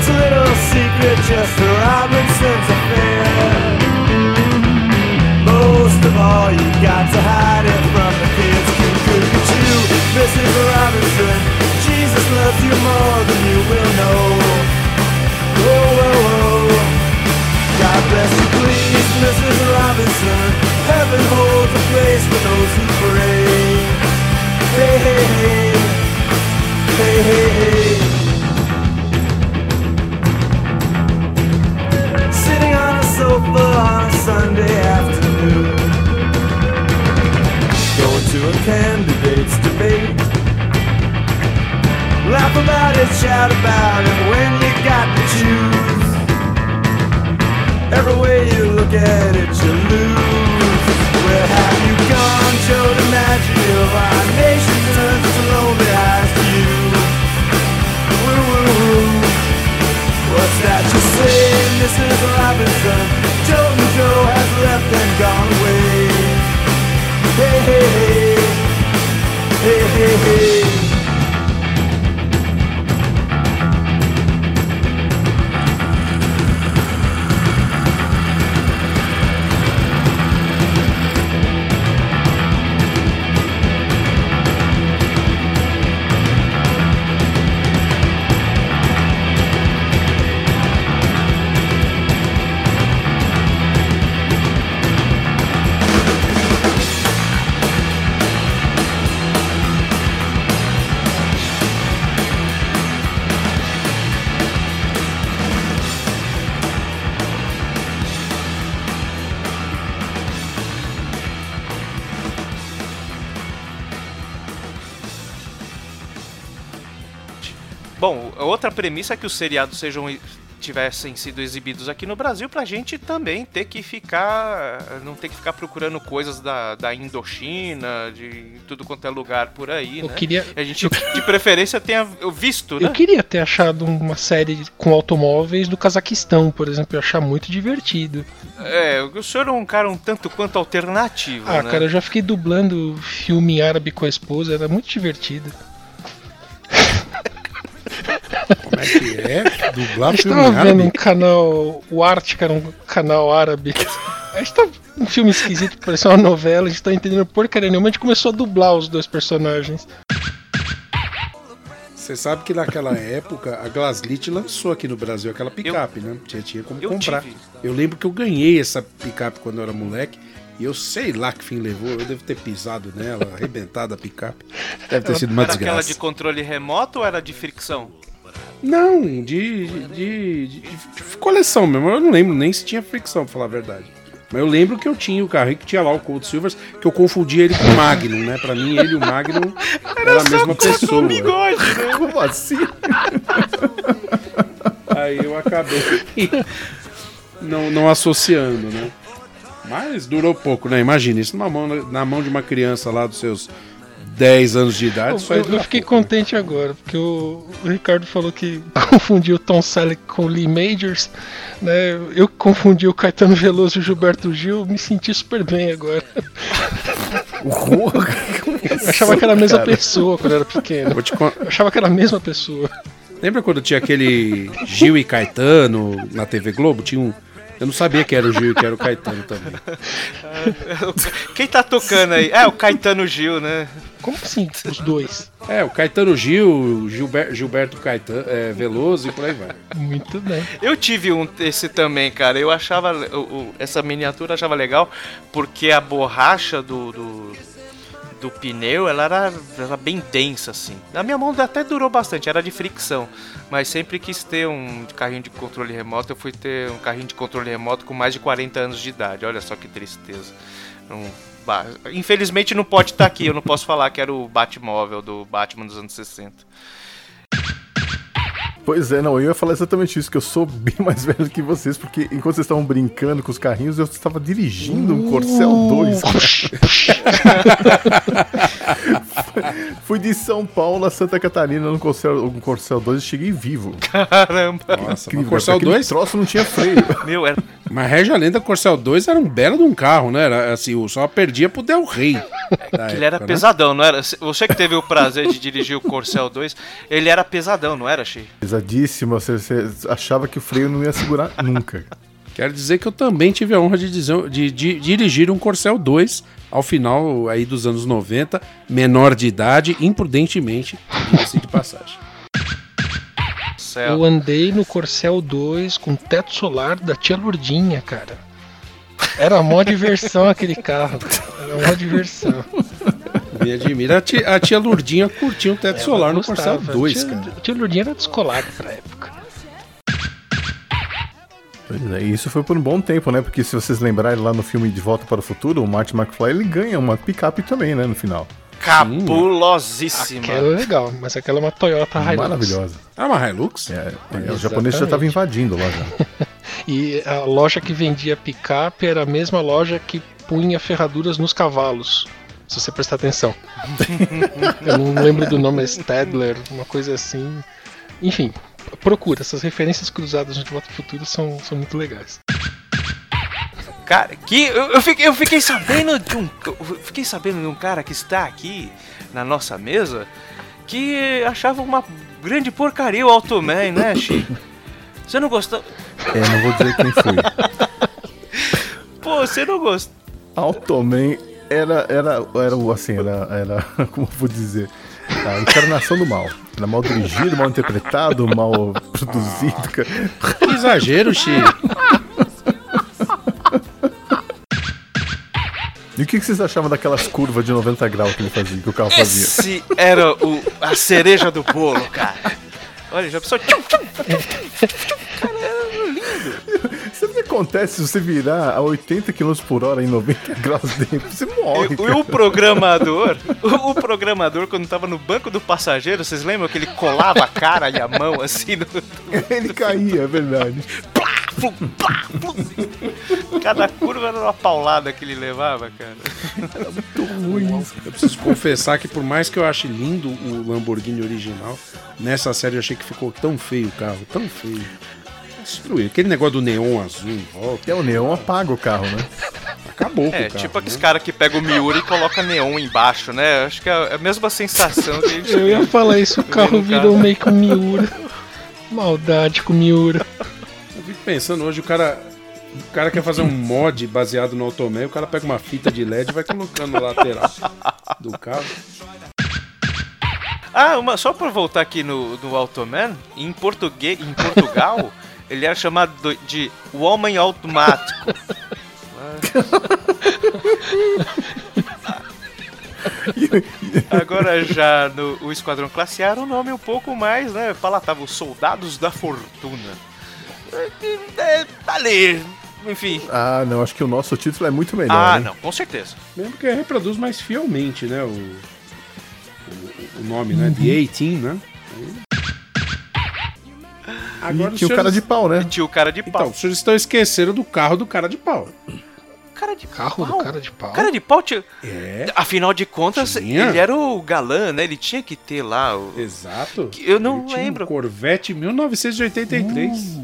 It's a little secret just for Robinson's affair. Most of all, you got to hide it from the kids. Look at you, Mrs. Robinson. Jesus loves you more than you will know. Whoa, whoa, whoa. God bless you, please, Mrs. Robinson. Heaven holds a place for those who pray. Hey, hey, hey. Hey, hey, hey. Sitting on a sofa on a Sunday afternoon. Going to a candidate's debate. Laugh about it, shout about it when you got to choose. Every way you look at it, you lose. Where have you gone, Joe DiMaggio? Our nation that you say, Mrs. Robinson? Joe and Joe has left and gone away. Hey, hey, hey. Hey, hey, hey. Outra premissa é que os seriados sejam tivessem sido exibidos aqui no Brasil pra gente também ter que ficar não ter que ficar procurando coisas da, da Indochina, de tudo quanto é lugar por aí, Eu né? queria- A gente de preferência tenha visto, né? Eu queria ter achado uma série com automóveis do Cazaquistão, por exemplo, eu achar muito divertido. É, o senhor é um cara um tanto quanto alternativo, Ah, né? cara, eu já fiquei dublando filme árabe com a esposa, era muito divertido. Como é que é? Dublar A gente filme tava vendo um árabe? canal, o Arte, que era um canal árabe. A gente tava um filme esquisito, parecia uma novela, a gente tá entendendo porcaria nenhuma, a gente começou a dublar os dois personagens. Você sabe que naquela época a Glaslit lançou aqui no Brasil aquela picape, né? Tinha, tinha como eu comprar. tive. Eu lembro que eu ganhei essa picape quando eu era moleque. E eu sei lá que fim levou. Eu devo ter pisado nela, arrebentado a picape. Deve ter sido uma era aquela desgraça. de controle remoto ou era de fricção? Não, de, de, de- de- coleção mesmo. Eu não lembro nem se tinha fricção, pra falar a verdade. Mas eu lembro que eu tinha o carro que tinha lá o Cold Silvers, que eu confundia ele com o Magnum, né? Pra mim, ele e o Magnum era, a mesma pessoa. bigode, né? Como assim? Aí eu acabei não, não associando, né? Mas durou pouco, né? Imagina, isso numa mão, na mão de uma criança lá dos seus 10 anos de idade. isso Eu, aí eu fiquei pouco. contente agora, porque o, o Ricardo falou que confundiu o Tom Selleck com o Lee Majors, né? Eu que confundi o Caetano Veloso e o Gilberto Gil, me senti super bem agora. Eu achava que era a mesma cara? pessoa quando eu era pequeno. Vou te con- Eu achava que era a mesma pessoa. Lembra quando tinha aquele Gil e Caetano na TV Globo? Tinha um. Eu não sabia que era o Gil e que era o Caetano também. Quem tá tocando aí? É, o Caetano Gil, né? Como assim, os dois? É, o Caetano Gil, Gilber- Gilberto Caetano, é, Veloso e por aí vai. Muito bem. Eu tive um esse também, cara. Eu achava o- o- essa miniatura eu achava legal porque a borracha do, do, do pneu ela era, era bem densa assim. Na minha mão até durou bastante, era de fricção, mas sempre quis ter um carrinho de controle remoto. Eu fui ter um carrinho de controle remoto com mais de 40 anos de idade. Olha só que tristeza. Um Infelizmente não pode estar aqui. Eu não posso falar que era o Batmóvel do Batman dos anos 60. Pois é, não, eu ia falar exatamente isso, que eu sou bem mais velho que vocês, porque enquanto vocês estavam brincando com os carrinhos, eu estava dirigindo um Corcel 2. cara. Fui de São Paulo a Santa Catarina no Corcel, um Corcel 2 e cheguei vivo. Caramba. Nossa, Incrível, Corcel aquele 2? troço não tinha freio. Meu, era Mas Regia Lenda Corcel 2 era um belo de um carro, né? Era assim, eu só perdia pro Del Rey. Ele era né? pesadão, não era? Você que teve o prazer de dirigir o Corcel 2, ele era pesadão, não era, Xi? Pesadíssimo, você, você achava que o freio não ia segurar nunca. Quero dizer que eu também tive a honra de, dizer- de- de dirigir um Corcel 2 ao final aí dos anos 90, menor de idade, imprudentemente, diga-se de passagem. Céu. Eu andei no Corcel 2 com teto solar da tia Lourdinha, cara. Era mó diversão aquele carro. Era mó diversão. Me admira. A tia, a tia Lourdinha curtia um teto solar no Corcel 2, tia, cara. A tia Lourdinha era descolada pra época. Pois é, e isso foi por um bom tempo, né? Porque se vocês lembrarem lá no filme De Volta para o Futuro, o Marty McFly ele ganha uma picape também, né? No final. Cabulosíssima. Aquela é legal, mas aquela é uma Toyota Hilux. Maravilhosa. Ah, uma Hilux? É, é, o japonês já estava invadindo lá já. E a loja que vendia picape era a mesma loja que punha ferraduras nos cavalos. Se você prestar atenção. Eu não lembro do nome, é Stadler, uma coisa assim. Enfim, procura. Essas referências cruzadas no De Volta ao Futuro são, são muito legais. Cara, que eu, eu fiquei, eu fiquei sabendo de um. Eu fiquei sabendo de um cara que está aqui na nossa mesa que achava uma grande porcaria o Automan, né, Xi? Você não gostou? É, não vou dizer quem foi. Pô, você não gostou. Automan era, era, era o assim, era, era, como eu vou dizer, a encarnação do mal. Era mal dirigido, mal interpretado, mal produzido, cara. Que exagero, Xi. E o que que vocês achavam daquelas curvas de 90 graus que ele fazia, que o carro fazia? Esse era o, a cereja do bolo, cara. Olha, já pensou. Sabe o que acontece se você virar a 80 km por hora em 90 graus dentro? Você morre, E, cara. o programador, o, o programador, quando tava no banco do passageiro, vocês lembram que ele colava a cara e a mão assim no. Ele caía, é verdade. Plum, plá, plum. Cada curva era uma paulada que ele levava, cara. Eu preciso confessar que por mais que eu ache lindo o Lamborghini original, nessa série eu achei que ficou tão feio o carro, tão feio. Destruir. Aquele negócio do neon azul em volta. É, o neon apaga o carro, né? Acabou com É, carro. tipo aqueles né? cara que pega o Miura e coloca neon embaixo, né? Acho que é a mesma sensação que a gente Eu ia falar isso, o carro virou carro. meio que um Miura. Maldade com o Miura. Pensando hoje, o cara. O cara quer fazer um mod baseado no Automan, o cara pega uma fita de LED e vai colocando na lateral do carro. Ah, uma, só pra voltar aqui no, no Automan, em, português, em Portugal, ele era chamado do- de o Homem Automático. Agora já no o Esquadrão Classe A era um nome um pouco mais, né, palatável, Soldados da Fortuna. É, é, ali, enfim. Ah, não, acho que o nosso título é muito melhor. Ah, hein? não, com certeza. Mesmo que reproduz mais fielmente, né? O, o, o nome, né? The 18, né? E tinha o cara de pau, né? Tinha o cara de pau. Então, vocês estão esquecendo do carro do cara de pau. Cara de Carro do cara de pau. Cara de pau tinha. É. Afinal de contas, Tinha. ele era o galã, né? Ele tinha que ter lá o. Exato. Eu não Ele tinha lembro. Um Corvette 1983.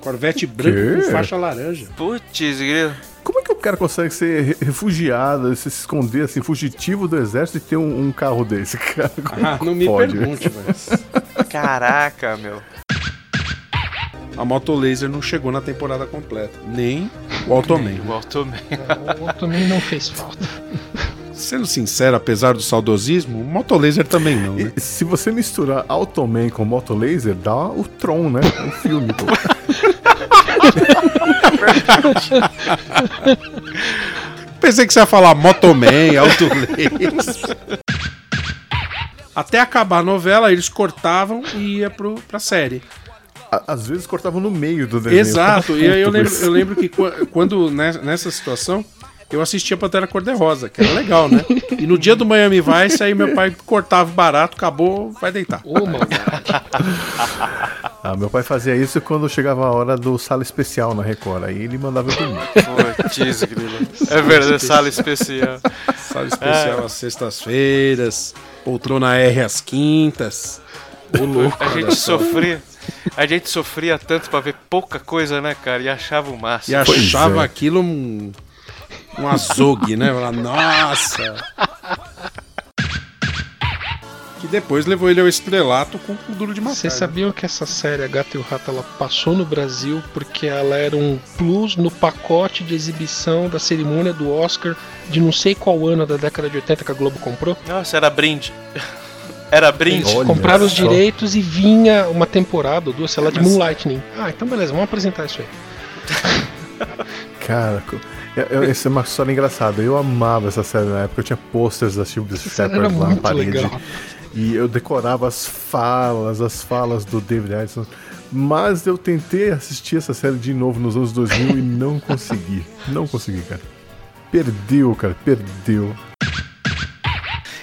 Corvette branco com faixa laranja. Putz, grilo. Como é que o cara consegue ser re- refugiado, se esconder assim, fugitivo do exército e ter um, um carro desse, cara? Como Ah, não me pode? pergunte, velho. Caraca, meu. A Moto Laser não chegou na temporada completa. Nem o Automan. O Automan. O outro também não fez falta. Sendo sincero, apesar do saudosismo, o Moto Laser também não, né? E se você misturar Automan com Moto Laser, dá o Tron, né? Um filme, pô. Pensei que você ia falar Motoman, Auto Laser. Até acabar a novela, eles cortavam e ia pro, pra série. Às vezes cortavam no meio do desenho. Exato, e aí eu lembro, eu lembro que qua- quando né, nessa situação eu assistia Pantera Cor-de-Rosa, que era legal, né? E no dia do Miami Vice, aí meu pai cortava o barato, acabou, vai deitar. Ô, maldade. Ah, meu pai fazia isso quando chegava a hora do sala especial na Record. Aí ele mandava eu dormir. Putz. É verdade, sala especial. Sala especial às sextas-feiras, poltrona R às quintas. Ô, louco, A gente sofria. A gente sofria tanto pra ver pouca coisa, né, cara? E achava o E máximo. achava é. aquilo um, um azogue, né? Falava, Nossa! Que depois levou ele ao estrelato com o duro de matar. Vocês né? sabiam que essa série A Gata e o Rato ela passou no Brasil porque ela era um plus no pacote de exibição da cerimônia do Oscar de não sei qual ano da década de 80 que a Globo comprou? Nossa, era brinde. Era brinde. Eles Olha compraram os só. direitos e vinha uma temporada ou duas, sei lá, de Mas- Moonlightning. Ah, então beleza, vamos apresentar isso aí. Cara, eu- eu- essa é uma história engraçada. Eu amava essa série na época. Eu tinha posters da era Shepard lá na parede. legal. E eu decorava as falas, as falas do David Edison. Mas eu tentei assistir essa série de novo nos anos 2000 e não consegui. Não consegui, cara. Perdeu, cara, perdeu.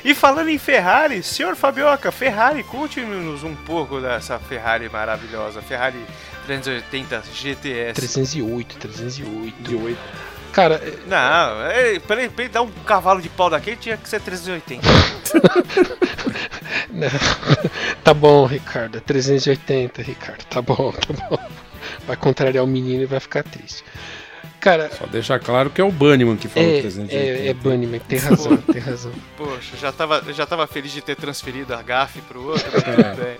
E falando em Ferrari, senhor Fabioca, Ferrari, conte-nos um pouco dessa Ferrari maravilhosa. Ferrari 380 GTS. 308, 308. Cara, é- Não, é, peraí, pra ele dar um cavalo de pau daquele tinha que ser 380. Não. tá bom, Ricardo. É 380, Ricardo. Tá bom, tá bom. Vai contrariar o menino e vai ficar triste. Cara, Só deixar claro que é o Bunnyman que falou é, 380. é, é Bunnyman, tem razão, tem razão. Poxa, já tava, já tava feliz de ter transferido a gafe pro outro. bem.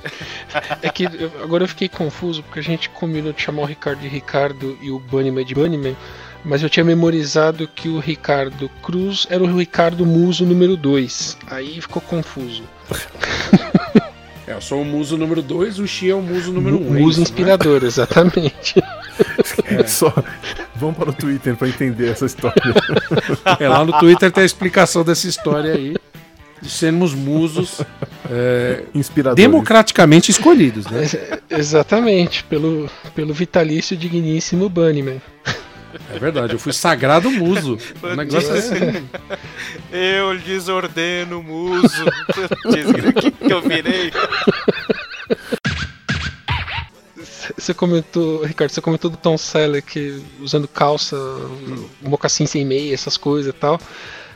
É que eu- agora eu fiquei confuso porque a gente combinou de chamar o Ricardo de Ricardo e o Bunnyman de Bunnyman, mas eu tinha memorizado que o Ricardo Cruz era o Ricardo Muso número 2. Aí ficou confuso. É, eu sou o muso número 2, o Xi é o muso número 1. Um, é Muso isso, né? inspirador, exatamente. Só vamos para o Twitter para entender essa história. É, lá no Twitter tem a explicação dessa história aí. De sermos musos é, Inspiradores. democraticamente escolhidos, né? Exatamente, pelo, pelo vitalício digníssimo Bunnyman. É verdade, eu fui sagrado muso. Um negócio assim. Eu lhes ordeno, muso. O que, que eu virei? Você comentou, Ricardo, você comentou do Tom Selleck usando calça, mocassim sem meia, essas coisas e tal.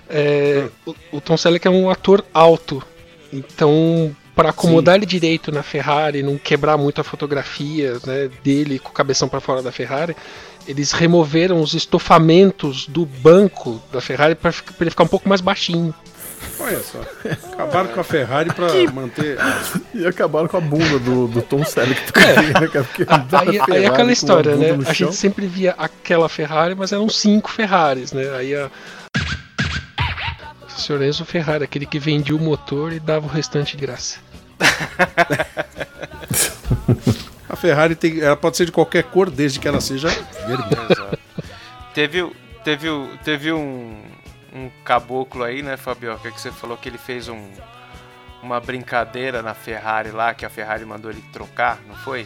É, o, o Tom Selleck é um ator alto, então para acomodar ele direito na Ferrari, não quebrar muito a fotografia né, dele com o cabeção para fora da Ferrari, eles removeram os estofamentos do banco da Ferrari para ele ficar um pouco mais baixinho. Olha só. Acabaram com a Ferrari pra manter. E acabaram com a bunda do, do Tom Selleck também, né, Aí, aí é aquela história, né? A gente sempre via aquela Ferrari, mas eram cinco Ferraris, né? Aí a. O senhor Enzo Ferrari, aquele que vendia o motor e dava o restante de graça. A Ferrari tem, ela pode ser de qualquer cor, desde que ela seja vermelha. Exato. Teve, o- teve, o- teve um, um caboclo aí, né, Fabioca, que você falou que ele fez um, uma brincadeira na Ferrari lá, que a Ferrari mandou ele trocar, não foi?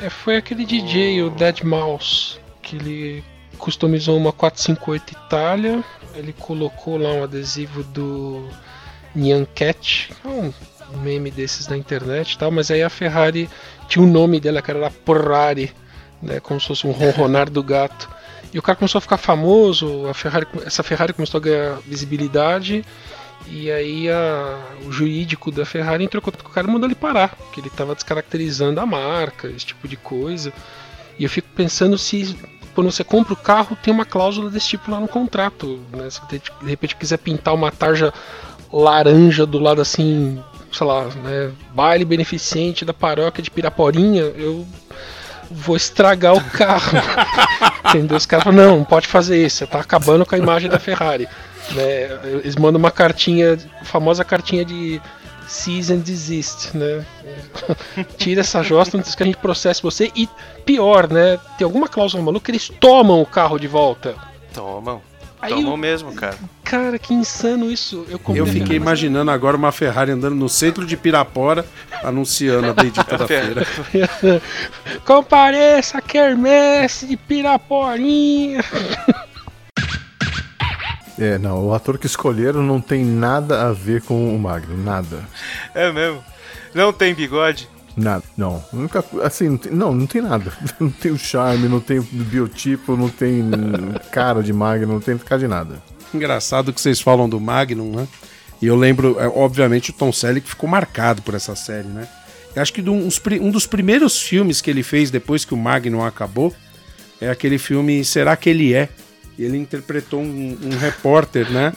É, foi aquele DJ, o Dead Mouse, que que ele customizou uma 458 Itália, ele colocou lá um adesivo do Nyan Cat, é um meme desses na internet e tal, mas aí a Ferrari tinha o nome dela, que era Porrari, né, como se fosse um ronronar do gato. E o cara começou a ficar famoso, a Ferrari, essa Ferrari começou a ganhar visibilidade, e aí a, o jurídico da Ferrari entrou com o cara e mandou ele parar, porque ele estava descaracterizando a marca, esse tipo de coisa. E eu fico pensando se quando você compra o carro tem uma cláusula desse tipo lá no contrato. Né? Se de repente quiser pintar uma tarja laranja do lado assim, sei lá, né? baile beneficente da paróquia de Piraporinha, eu vou estragar o carro. Entendeu? Os caras falam, não, não pode fazer isso, você tá acabando com a imagem da Ferrari. Né? Eles mandam uma cartinha, a famosa cartinha de cease and desist, né? Tira essa josta antes que a gente processe você. E pior, né? Tem alguma cláusula maluca, eles tomam o carro de volta. Tomam. Aí Tomam eu- mesmo, cara. Cara, que insano isso. Eu, comprei Eu fiquei imaginando agora uma Ferrari andando no centro de Pirapora, anunciando a bendita da feira. Compareça a quermesse de Piraporinha. É, não, o ator que escolheram não tem nada a ver com o Magno, nada. É mesmo. Não tem bigode. Nada, não. Nunca, assim, não tem, não, não tem nada. Não tem o charme, não tem o biotipo, não tem cara de Magno, não tem cara de nada. Engraçado que vocês falam do Magnum, né? E eu lembro, é, obviamente, o Tom Selleck ficou marcado por essa série, né? Eu acho que um dos primeiros filmes que ele fez depois que o Magnum acabou é aquele filme Será que ele é? E ele interpretou um, um repórter, né?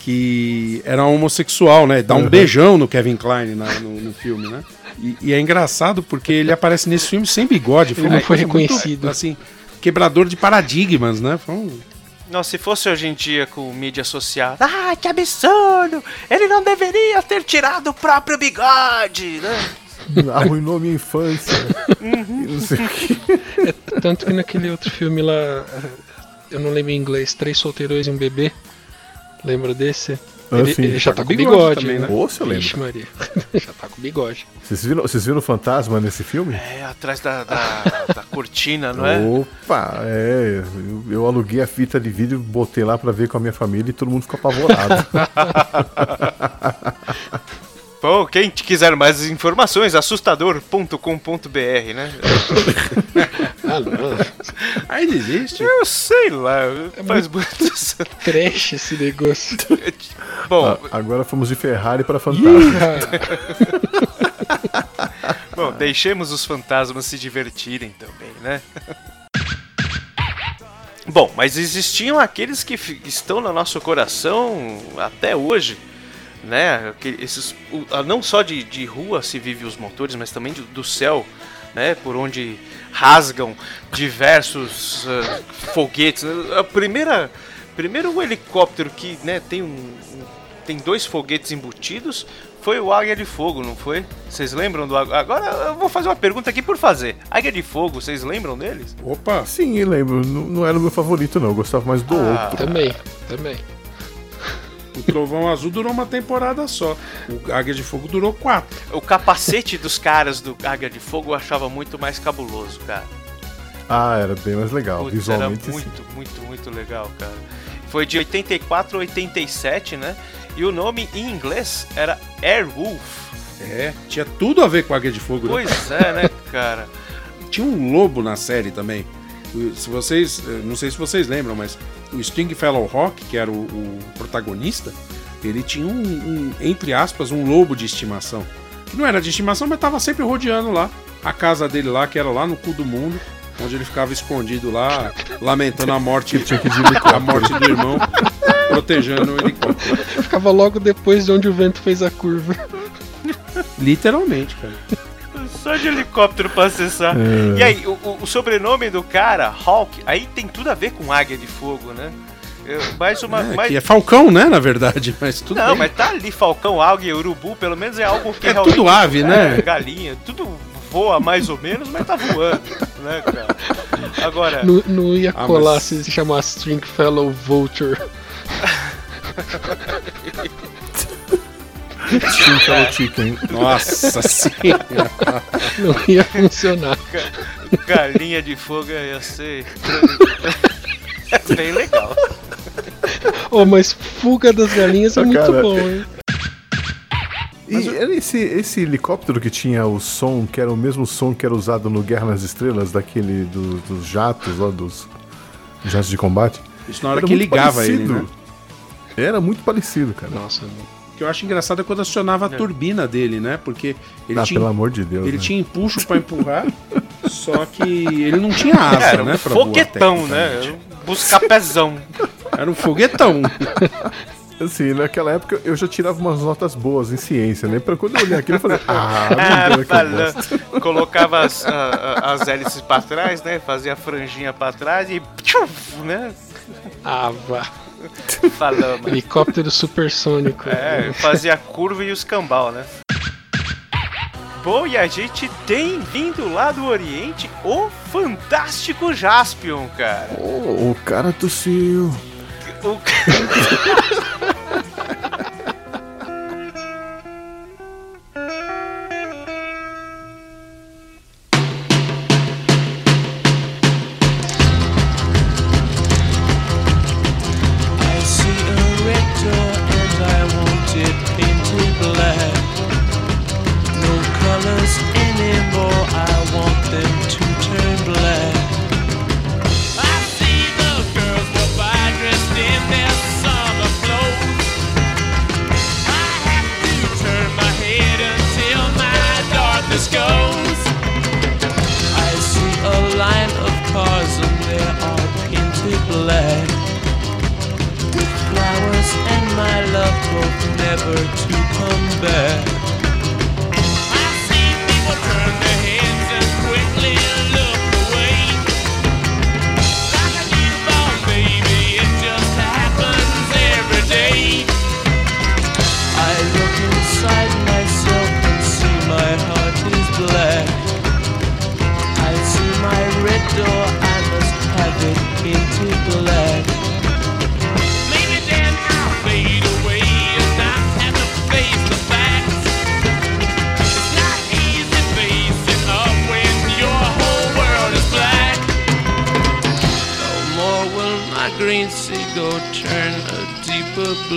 Que era homossexual, né? Dá um beijão no Kevin Klein na- no, no filme, né? E, e é engraçado porque ele aparece nesse filme sem bigode. Ele não foi coisa muito, reconhecido. assim, quebrador de paradigmas, né? Foi um, Nossa, se fosse hoje em dia com mídia social. Ah, que absurdo! Ele não deveria ter tirado o próprio bigode, né? Arruinou minha infância. Não sei o quê. É, tanto que naquele outro filme lá, eu não lembro em inglês, Três Solteirões e um Bebê. Lembra desse? Ele, ele já Tá tá com bigode bigode, também, né? Ô, eu lembro. Vixe, Maria. já tá com bigode. Vocês viram, vocês viram o fantasma nesse filme? É, atrás da, da, da cortina, não é? Opa, é. Eu, eu aluguei a fita de vídeo, botei lá pra ver com a minha família e todo mundo ficou apavorado. Bom, quem quiser mais informações, assustador.com.br, né? Ah, não. Ainda existe? Eu sei lá, faz muito. Trash esse negócio. Bom, Ah, agora fomos de Ferrari pra fantasma. bom, deixemos os fantasmas se divertirem também, né? Bom, mas existiam aqueles que estão no nosso coração até hoje, né? Esses, não só de, de rua se vive os motores, mas também do, do céu, né? Por onde rasgam diversos ah, foguetes. A primeira, primeiro o helicóptero que, né? Tem um, um- tem dois foguetes embutidos. Foi o Águia de Fogo, não foi? Vocês lembram do Águia? Agora eu vou fazer uma pergunta aqui por fazer. Águia de Fogo, vocês lembram deles? Opa! Sim, eu lembro. Não, não era o meu favorito, não. Eu gostava mais do Ah. outro. Também, também. O Trovão Azul durou uma temporada só. O Águia de Fogo durou quatro. O capacete dos caras do Águia de Fogo eu achava muito mais cabuloso, cara. Ah, era bem mais legal. Putz, Visualmente, era muito, muito, muito legal, cara. Foi de 84 a 87, né? E o nome em inglês era Airwolf. É, tinha tudo a ver com Águia de Fogo. né? Pois é, né, cara? Tinha um lobo na série também. Se vocês, eh, não sei se vocês lembram, mas o Stringfellow Rock, que era o, o protagonista, ele tinha um, um, entre aspas, um lobo de estimação. Que não era de estimação, mas tava sempre rodeando lá. A casa dele lá, que era lá no cu do mundo, onde ele ficava escondido lá, lamentando a morte, a morte do irmão, protegendo o helicóptero. Ficava logo depois de onde o vento fez a curva. Literalmente, cara. Só de helicóptero pra acessar. É. E aí, o, o- sobrenome do cara, Hawk, aí tem tudo a ver com Águia de Fogo, né? Eu- mais uma. É, mais... que é Falcão, né, na verdade, mas tudo Não, bem. mas tá ali Falcão, Águia, Urubu, pelo menos é algo que É realmente. tudo ave, né? É, galinha, tudo voa mais ou menos, mas tá voando, né, cara? Agora. Não, não ia Ah, colar mas- se se chamasse Stringfellow Vulture. Sim, Hello Chicken. Nossa senhora. Não ia funcionar. Galinha de fogo ia ser. É bem legal. Oh, mas Fuga das Galinhas é muito cara, bom, hein? E era esse, esse helicóptero que tinha o som, que era o mesmo som que era usado no Guerra nas Estrelas, daquele do- dos jatos lá, dos jatos de combate? Isso na hora Era que muito ligava ele, parecido. né? Era muito parecido, cara. Nossa, O que eu acho engraçado é quando acionava a turbina dele, né? Porque ele ah, tinha, pelo amor de Deus. ele né? tinha empuxo pra empurrar, só que ele não tinha asa, Era um né? voar, foguetão, né? tecnicamente. Era um Busca-pezão. Era um foguetão. Assim, naquela época eu já tirava umas notas boas em ciência, né? Pra quando eu olhar aquilo eu falei, ah, Ah, bosta. Colocava as, a- as hélices pra trás, né? Fazia a franjinha pra trás e. tchuf, né? Ah, vá. Falamos. Helicóptero supersônico. É, fazia a curva e os cambal, né? Bom, e a gente tem vindo lá do Oriente o fantástico Jaspion, cara. Oh, o cara tossiu. O... I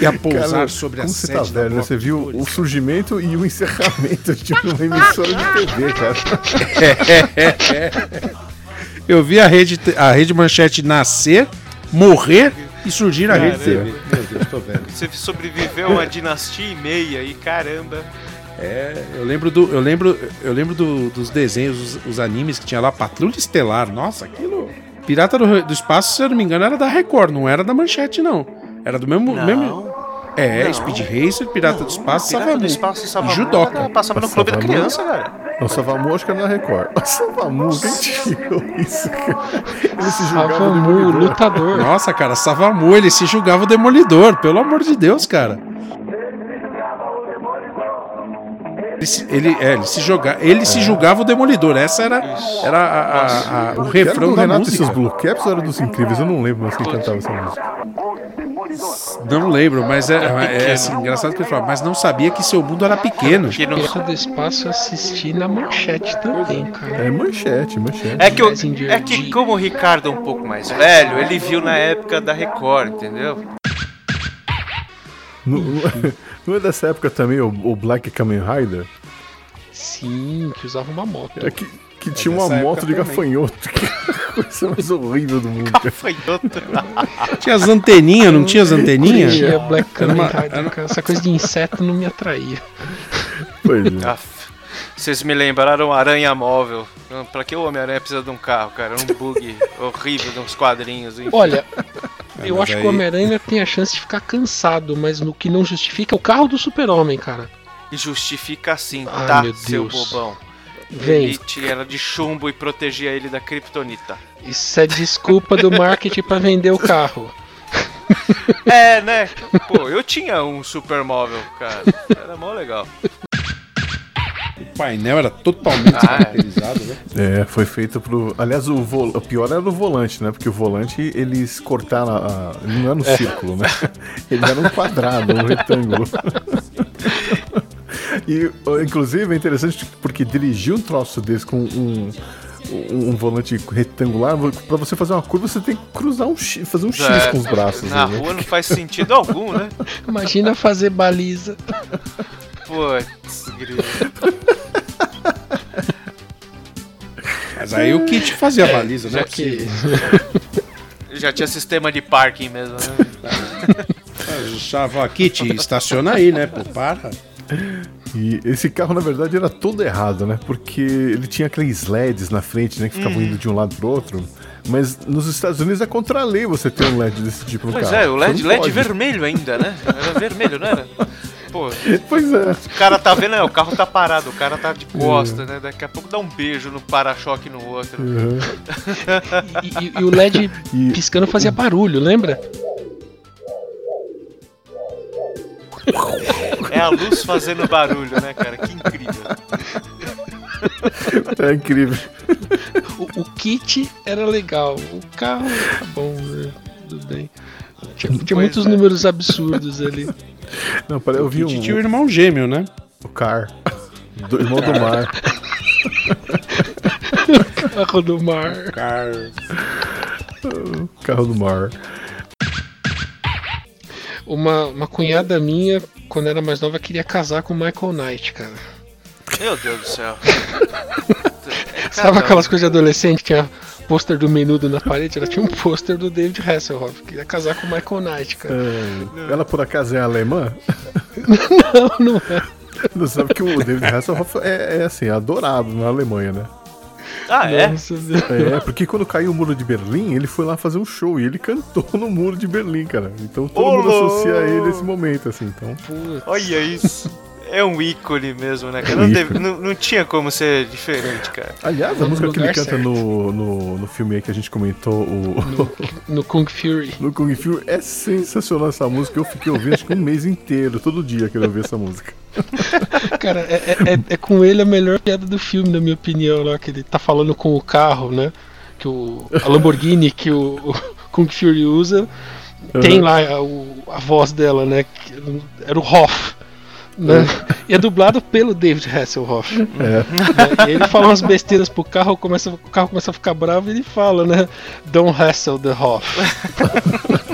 E a pousar Cara, sobre a como você tá da velho, né? Você viu o surgimento e o encerramento de uma emissora de TV, cara. Eu vi a rede, a rede manchete nascer, morrer e surgir na rede TV. Meu Deus, tô velho. Você sobreviveu a uma dinastia e meia e caramba. É, eu lembro do, eu lembro, eu lembro do- dos desenhos, os, os animes que tinha lá, Patrulha Estelar. Nossa, aquilo. Pirata do, do Espaço, se eu não me engano, era da Record, não era da Manchete, não. Era do mesmo. Não. mesmo é, Não. Speed Racer, Pirata do Espaço, Pirata Savamu. do Espaço e Savamu Judoca. era- passava no Clube da Criança, cara. Não, Savamu acho que era na Record. O Savamu, quem tirou isso, cara? Ele se julgava Savamu, demolidor. lutador. Nossa, cara, Savamu, ele se julgava o demolidor, pelo amor de Deus, cara. Ele, se- ele, é, ele se joga, ele se julgava o demolidor. Essa era, era a- a- a- o Era refrão do da Renato e música. seus Blue Caps ou era dos Incríveis? Eu não lembro mais quem cantava essa música. Não lembro, mas é, é, pequeno. assim, engraçado que ele falava, mas não sabia que seu mundo era pequeno. Pirata do Espaço eu assisti na manchete também, cara. É manchete, manchete. É que, Messenger é que como o Ricardo é um pouco mais velho, ele viu na época da Record, entendeu? Não, não é dessa época também o, o Black Kamen Rider? Sim, que usava uma moto. É que, que tinha uma moto de também. gafanhoto. Coisa mais horrível do mundo. Gafanhoto. Tinha as anteninhas, não tinha as anteninhas? Tinha Black cara. Essa coisa de inseto não me atraía. Pois é. Vocês me lembraram Aranha Móvel. Pra que o Homem-Aranha precisa de um carro, cara? Um bug horrível de uns quadrinhos. enfim. Olha, eu mas acho aí- que o Homem-Aranha tem a chance de ficar cansado, mas no que não justifica é o carro do super-homem, cara. E justifica assim, Ai, tá, meu seu Deus. bobão. Vem. Ele tinha- era de chumbo e protegia ele da kryptonita. Isso é desculpa do marketing pra vender o carro. É, né? Pô, eu tinha um supermóvel, cara. Era mó legal. O painel era totalmente Ah, é. caracterizado, né? É, foi feito pro. Aliás, o, vol... o pior era o volante, né? Porque o volante eles cortaram. A... Ele não era no círculo, né? Ele era um quadrado, um retângulo. E, inclusive, é interessante porque dirigir um troço desse com um. Um, um volante retangular, pra você fazer uma curva, você tem que cruzar um X, fazer um X É, com os braços. Na né? rua não faz sentido algum, né? Imagina fazer baliza. Putz, grilo. Mas aí o kit fazia a baliza, né? já que- Já tinha sistema de parking mesmo, né? Chava kit, estaciona aí, né? Pô, para. E esse carro, na verdade, era todo errado, né? Porque ele tinha aqueles LEDs na frente, né? Que ficavam Uhum. indo de um lado pro outro. Mas nos Estados Unidos é contra a lei você ter um LED desse tipo no Pois carro. é, o LED, LED pode. vermelho ainda, né? Era vermelho, não era? Pô, Pois é. o cara tá vendo, é, o carro tá parado, o cara tá de costa, né? Daqui a pouco dá um beijo no para-choque no outro. Uhum. E, e- e o LED piscando fazia barulho, lembra? É a luz fazendo barulho, né, cara? Que incrível. É incrível. O, o kit era legal, o carro tá bom, né? Tudo bem. Tinha, tinha muitos é. números absurdos ali. Não, peraí, eu vi um. Kit tinha um irmão gêmeo, né? O Car. Do irmão do mar. Carro do mar. Car. O carro do mar. Uma, uma cunhada minha, quando era mais nova, queria casar com o Michael Knight, cara. Meu Deus do céu. Sabe aquelas coisas de adolescente que tinha pôster do menudo na parede? Ela tinha um pôster do David Hasselhoff. Queria casar com o Michael Knight, cara. É, ela por acaso é alemã? não, não é. Não sabe que o David Hasselhoff é, é assim, adorado na Alemanha, né? Ah, é? Nossa. É, porque quando caiu o muro de Berlim, ele foi lá fazer um show e ele cantou no muro de Berlim, cara. Então todo Ô, mundo associa louco! ele a esse momento, assim. Então, Putz. Olha isso. É um ícone mesmo, né? cara? Não, teve- não, não tinha como ser diferente, cara. aliás, a No música que ele canta no, no, no filme aí que a gente comentou, o, No Kung Fury. no Kung Fu, é sensacional essa música. Eu fiquei ouvindo acho que um mês inteiro, todo dia querendo ouvir essa música. Cara, é, é- é- é com ele a melhor piada do filme, na minha opinião, lá, que ele tá falando com o carro, né? Que o, a Lamborghini que o, o Kung Fury usa, tem lá a, a voz dela, né? que era o Hoff. Né? E é dublado pelo David Hasselhoff. É. né? E ele fala umas besteiras pro carro, começa, o carro começa a ficar bravo e ele fala, né? Don't hassle the Hoff.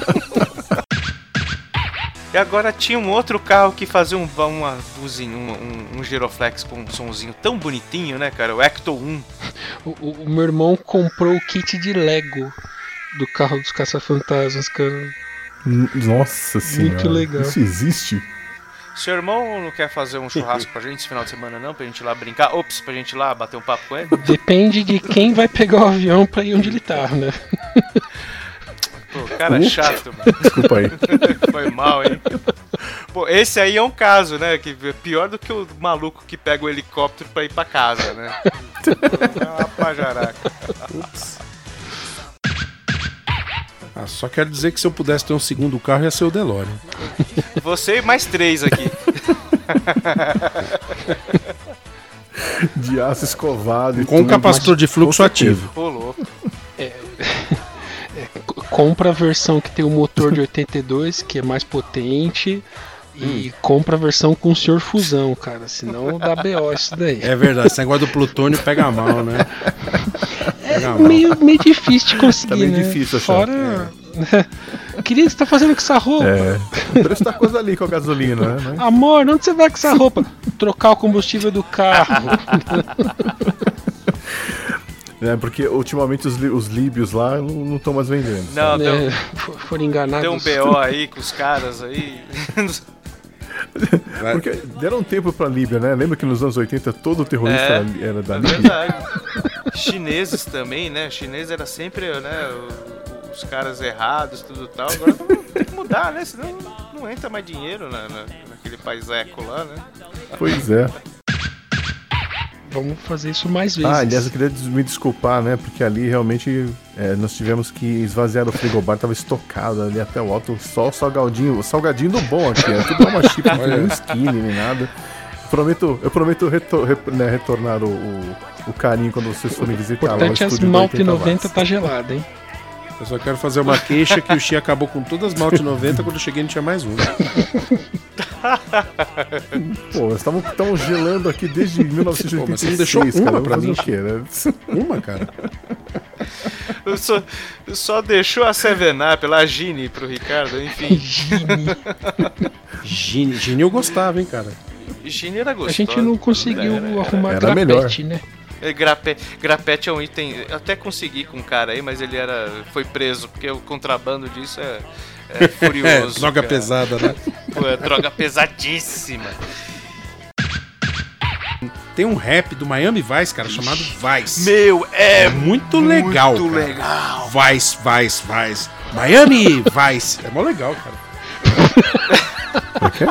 E agora tinha um outro carro que fazia um, uma buzinha, um, um, um giroflex com um sonzinho tão bonitinho, né, cara? O Ecto 1. O, o- o meu irmão comprou o kit de Lego do carro dos caça-fantasmas, cara. Nossa senhora. legal. Isso existe? Seu irmão não quer fazer um churrasco pra gente esse final de semana, não? Pra gente ir lá brincar? Ops, pra gente ir lá bater um papo com ele? Depende de quem vai pegar o avião pra ir onde ele tá, né? Pô, cara Ups. chato, mano. Desculpa aí. Foi mal, hein? Pô, esse aí é um caso, né? Que é pior do que o maluco que pega o helicóptero pra ir pra casa, né? Ah, pajaraca. Ah, só quero dizer que se eu pudesse ter um segundo carro ia ser o DeLorean. Você e mais três aqui. De aço escovado Com um capacitor mas- de fluxo ativo. Louco. C- Compra a versão que tem o motor de 82, que é mais potente. E compra a versão com o senhor fusão, cara. Senão dá BO isso daí. É verdade, esse negócio do plutônio pega mal, né? Pega mal. meio, meio difícil de conseguir, Tá meio né? difícil achar. Fora... Querido, o que você tá fazendo com essa roupa? É. O preço da coisa ali com a gasolina, né? Amor, onde você vai com essa roupa? Trocar o combustível do carro. É, porque ultimamente os, os líbios lá não estão mais vendendo. Não, né? Foram enganados. deu um BO aí com os caras aí. Porque deram um tempo pra Líbia, né? Lembra que nos anos 80 todo terrorista É, era- da É Líbia? verdade. Chineses também, né? Chinês era sempre, né? Os caras errados, tudo e tal. Agora tem que mudar, né? Senão não entra mais dinheiro na, na- naquele país eco lá, né? Pois é. Vamos fazer isso mais vezes. Ah, aliás, eu queria me desculpar, né? Porque ali realmente é, nós tivemos que esvaziar o frigobar, tava estocado ali até o alto, só o salgadinho, o salgadinho do bom aqui, é tudo uma chip, não tem nenhum skinny nem nada. Prometo, eu prometo retor- rep- né, retornar o, o, o carinho quando vocês forem visitar lá o Importante é as 80 90 watts. tá gelada, hein? Eu só quero fazer uma queixa que o Xi acabou com todas as Malte 90, quando eu cheguei não tinha mais uma. Pô, nós estamos gelando aqui desde Pô, mas você 1986, não deixou uma cara. pra mim? quê, né? Uma, cara. Eu só, eu só deixou a Seven Up lá, a Gini, pro Ricardo, enfim. Gini, Gini eu gostava, hein, cara. Gini era A gostoso. gente não conseguiu Era- arrumar era grapete, né? Grape, grapete é um item. Eu até consegui com um cara aí, mas ele era. foi preso, porque o contrabando disso é. É furioso. É, droga cara. pesada, né? Pô, é droga pesadíssima. Tem um rap do Miami Vice, cara, chamado Vice. Meu, é, É muito legal, muito cara. legal. Vice, Vice, Vice. Miami Vice. É mó legal, cara. Como é que é?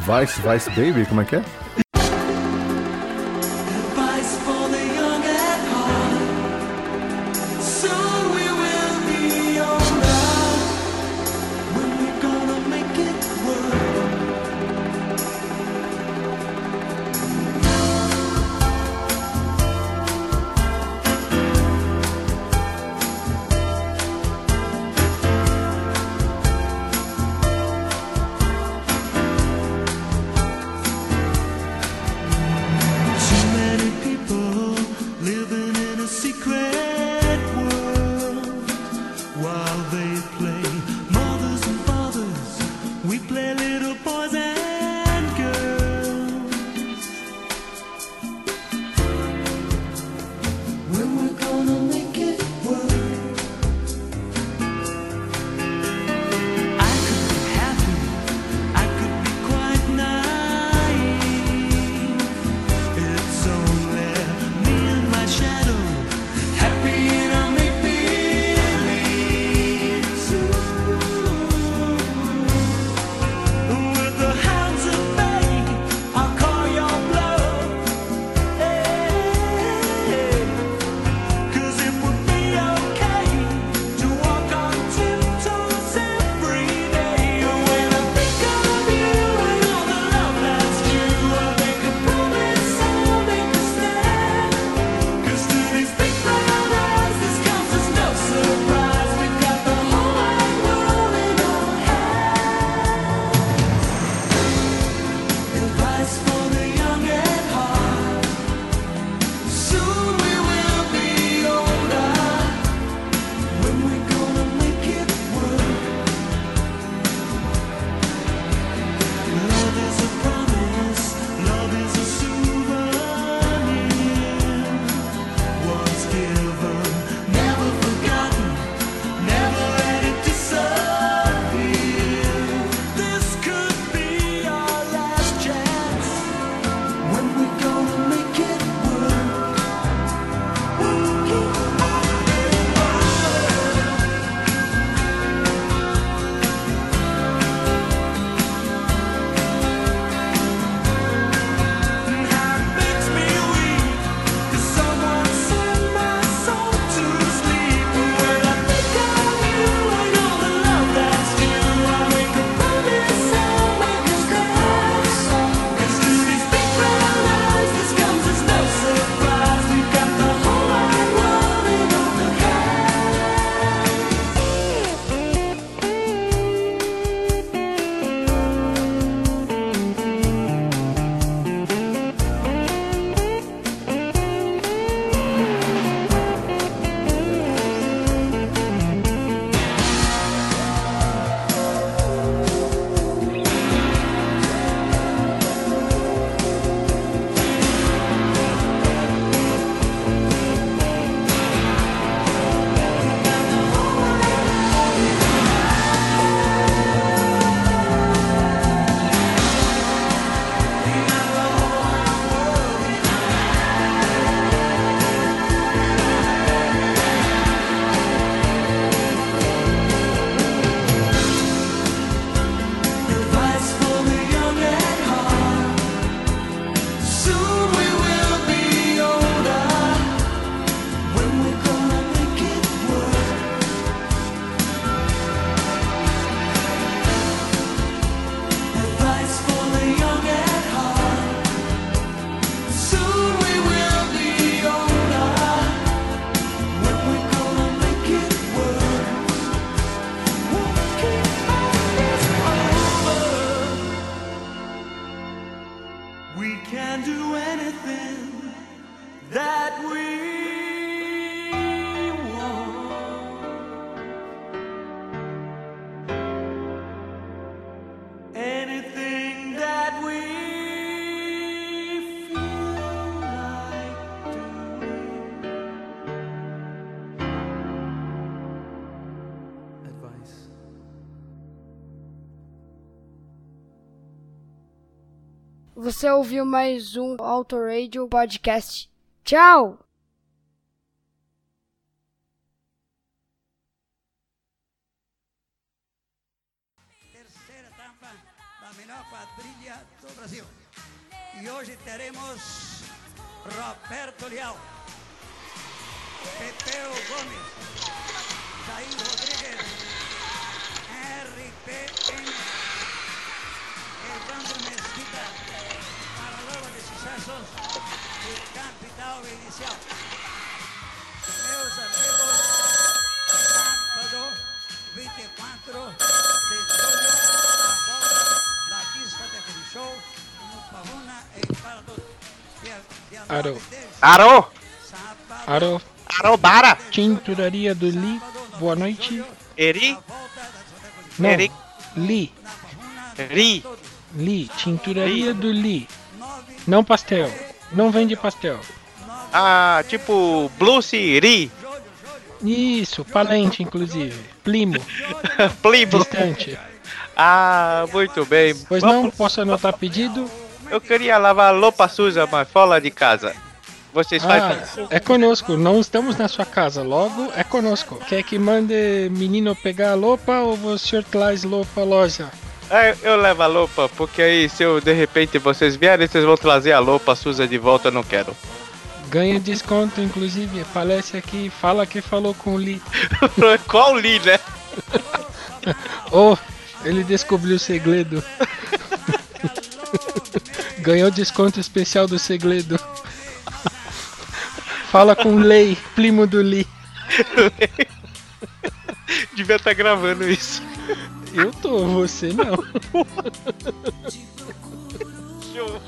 Vice, Vice Baby, como é que é? Você ouviu mais um Autoradio Podcast. Tchau! terceira etapa da melhor quadrilha do Brasil. E hoje teremos Roberto Leal, Pepeu Gomes, Jair Rodrigues, RPM, Loba de Capital Inicial. Meus amigos, sábado 24 de julho, a volta da pista de show no Pavuna em. 9 de Arô! Arô. Arobara! Tinturaria do Li. Boa noite. Eri? Não. Eri? Li. Ri. Li. Tinturaria do Li. Não pastel. Não vende pastel. Ah, tipo Blucy Ri. Isso, Palente, inclusive. Plimo. Plimo. Distante. Ah, muito bem. Pois não, posso anotar pedido? Eu queria lavar roupa suja, mas fora de casa. Vocês fazem. Ah, é conosco, não estamos na sua casa, logo é conosco. Quer que mande menino pegar a roupa ou o senhor traz roupa à loja? Eu- eu levo a roupa, porque aí se eu de repente vocês vierem, vocês vão trazer a roupa suja de volta, eu não quero. Ganha desconto, inclusive, aparece aqui, fala que falou com o Lee. Qual Lee, né? Oh, ele descobriu o segredo. Ganhou desconto especial do segredo. Fala com o Lei, primo do Lee. Devia estar gravando isso. Eu tô, você não. Show.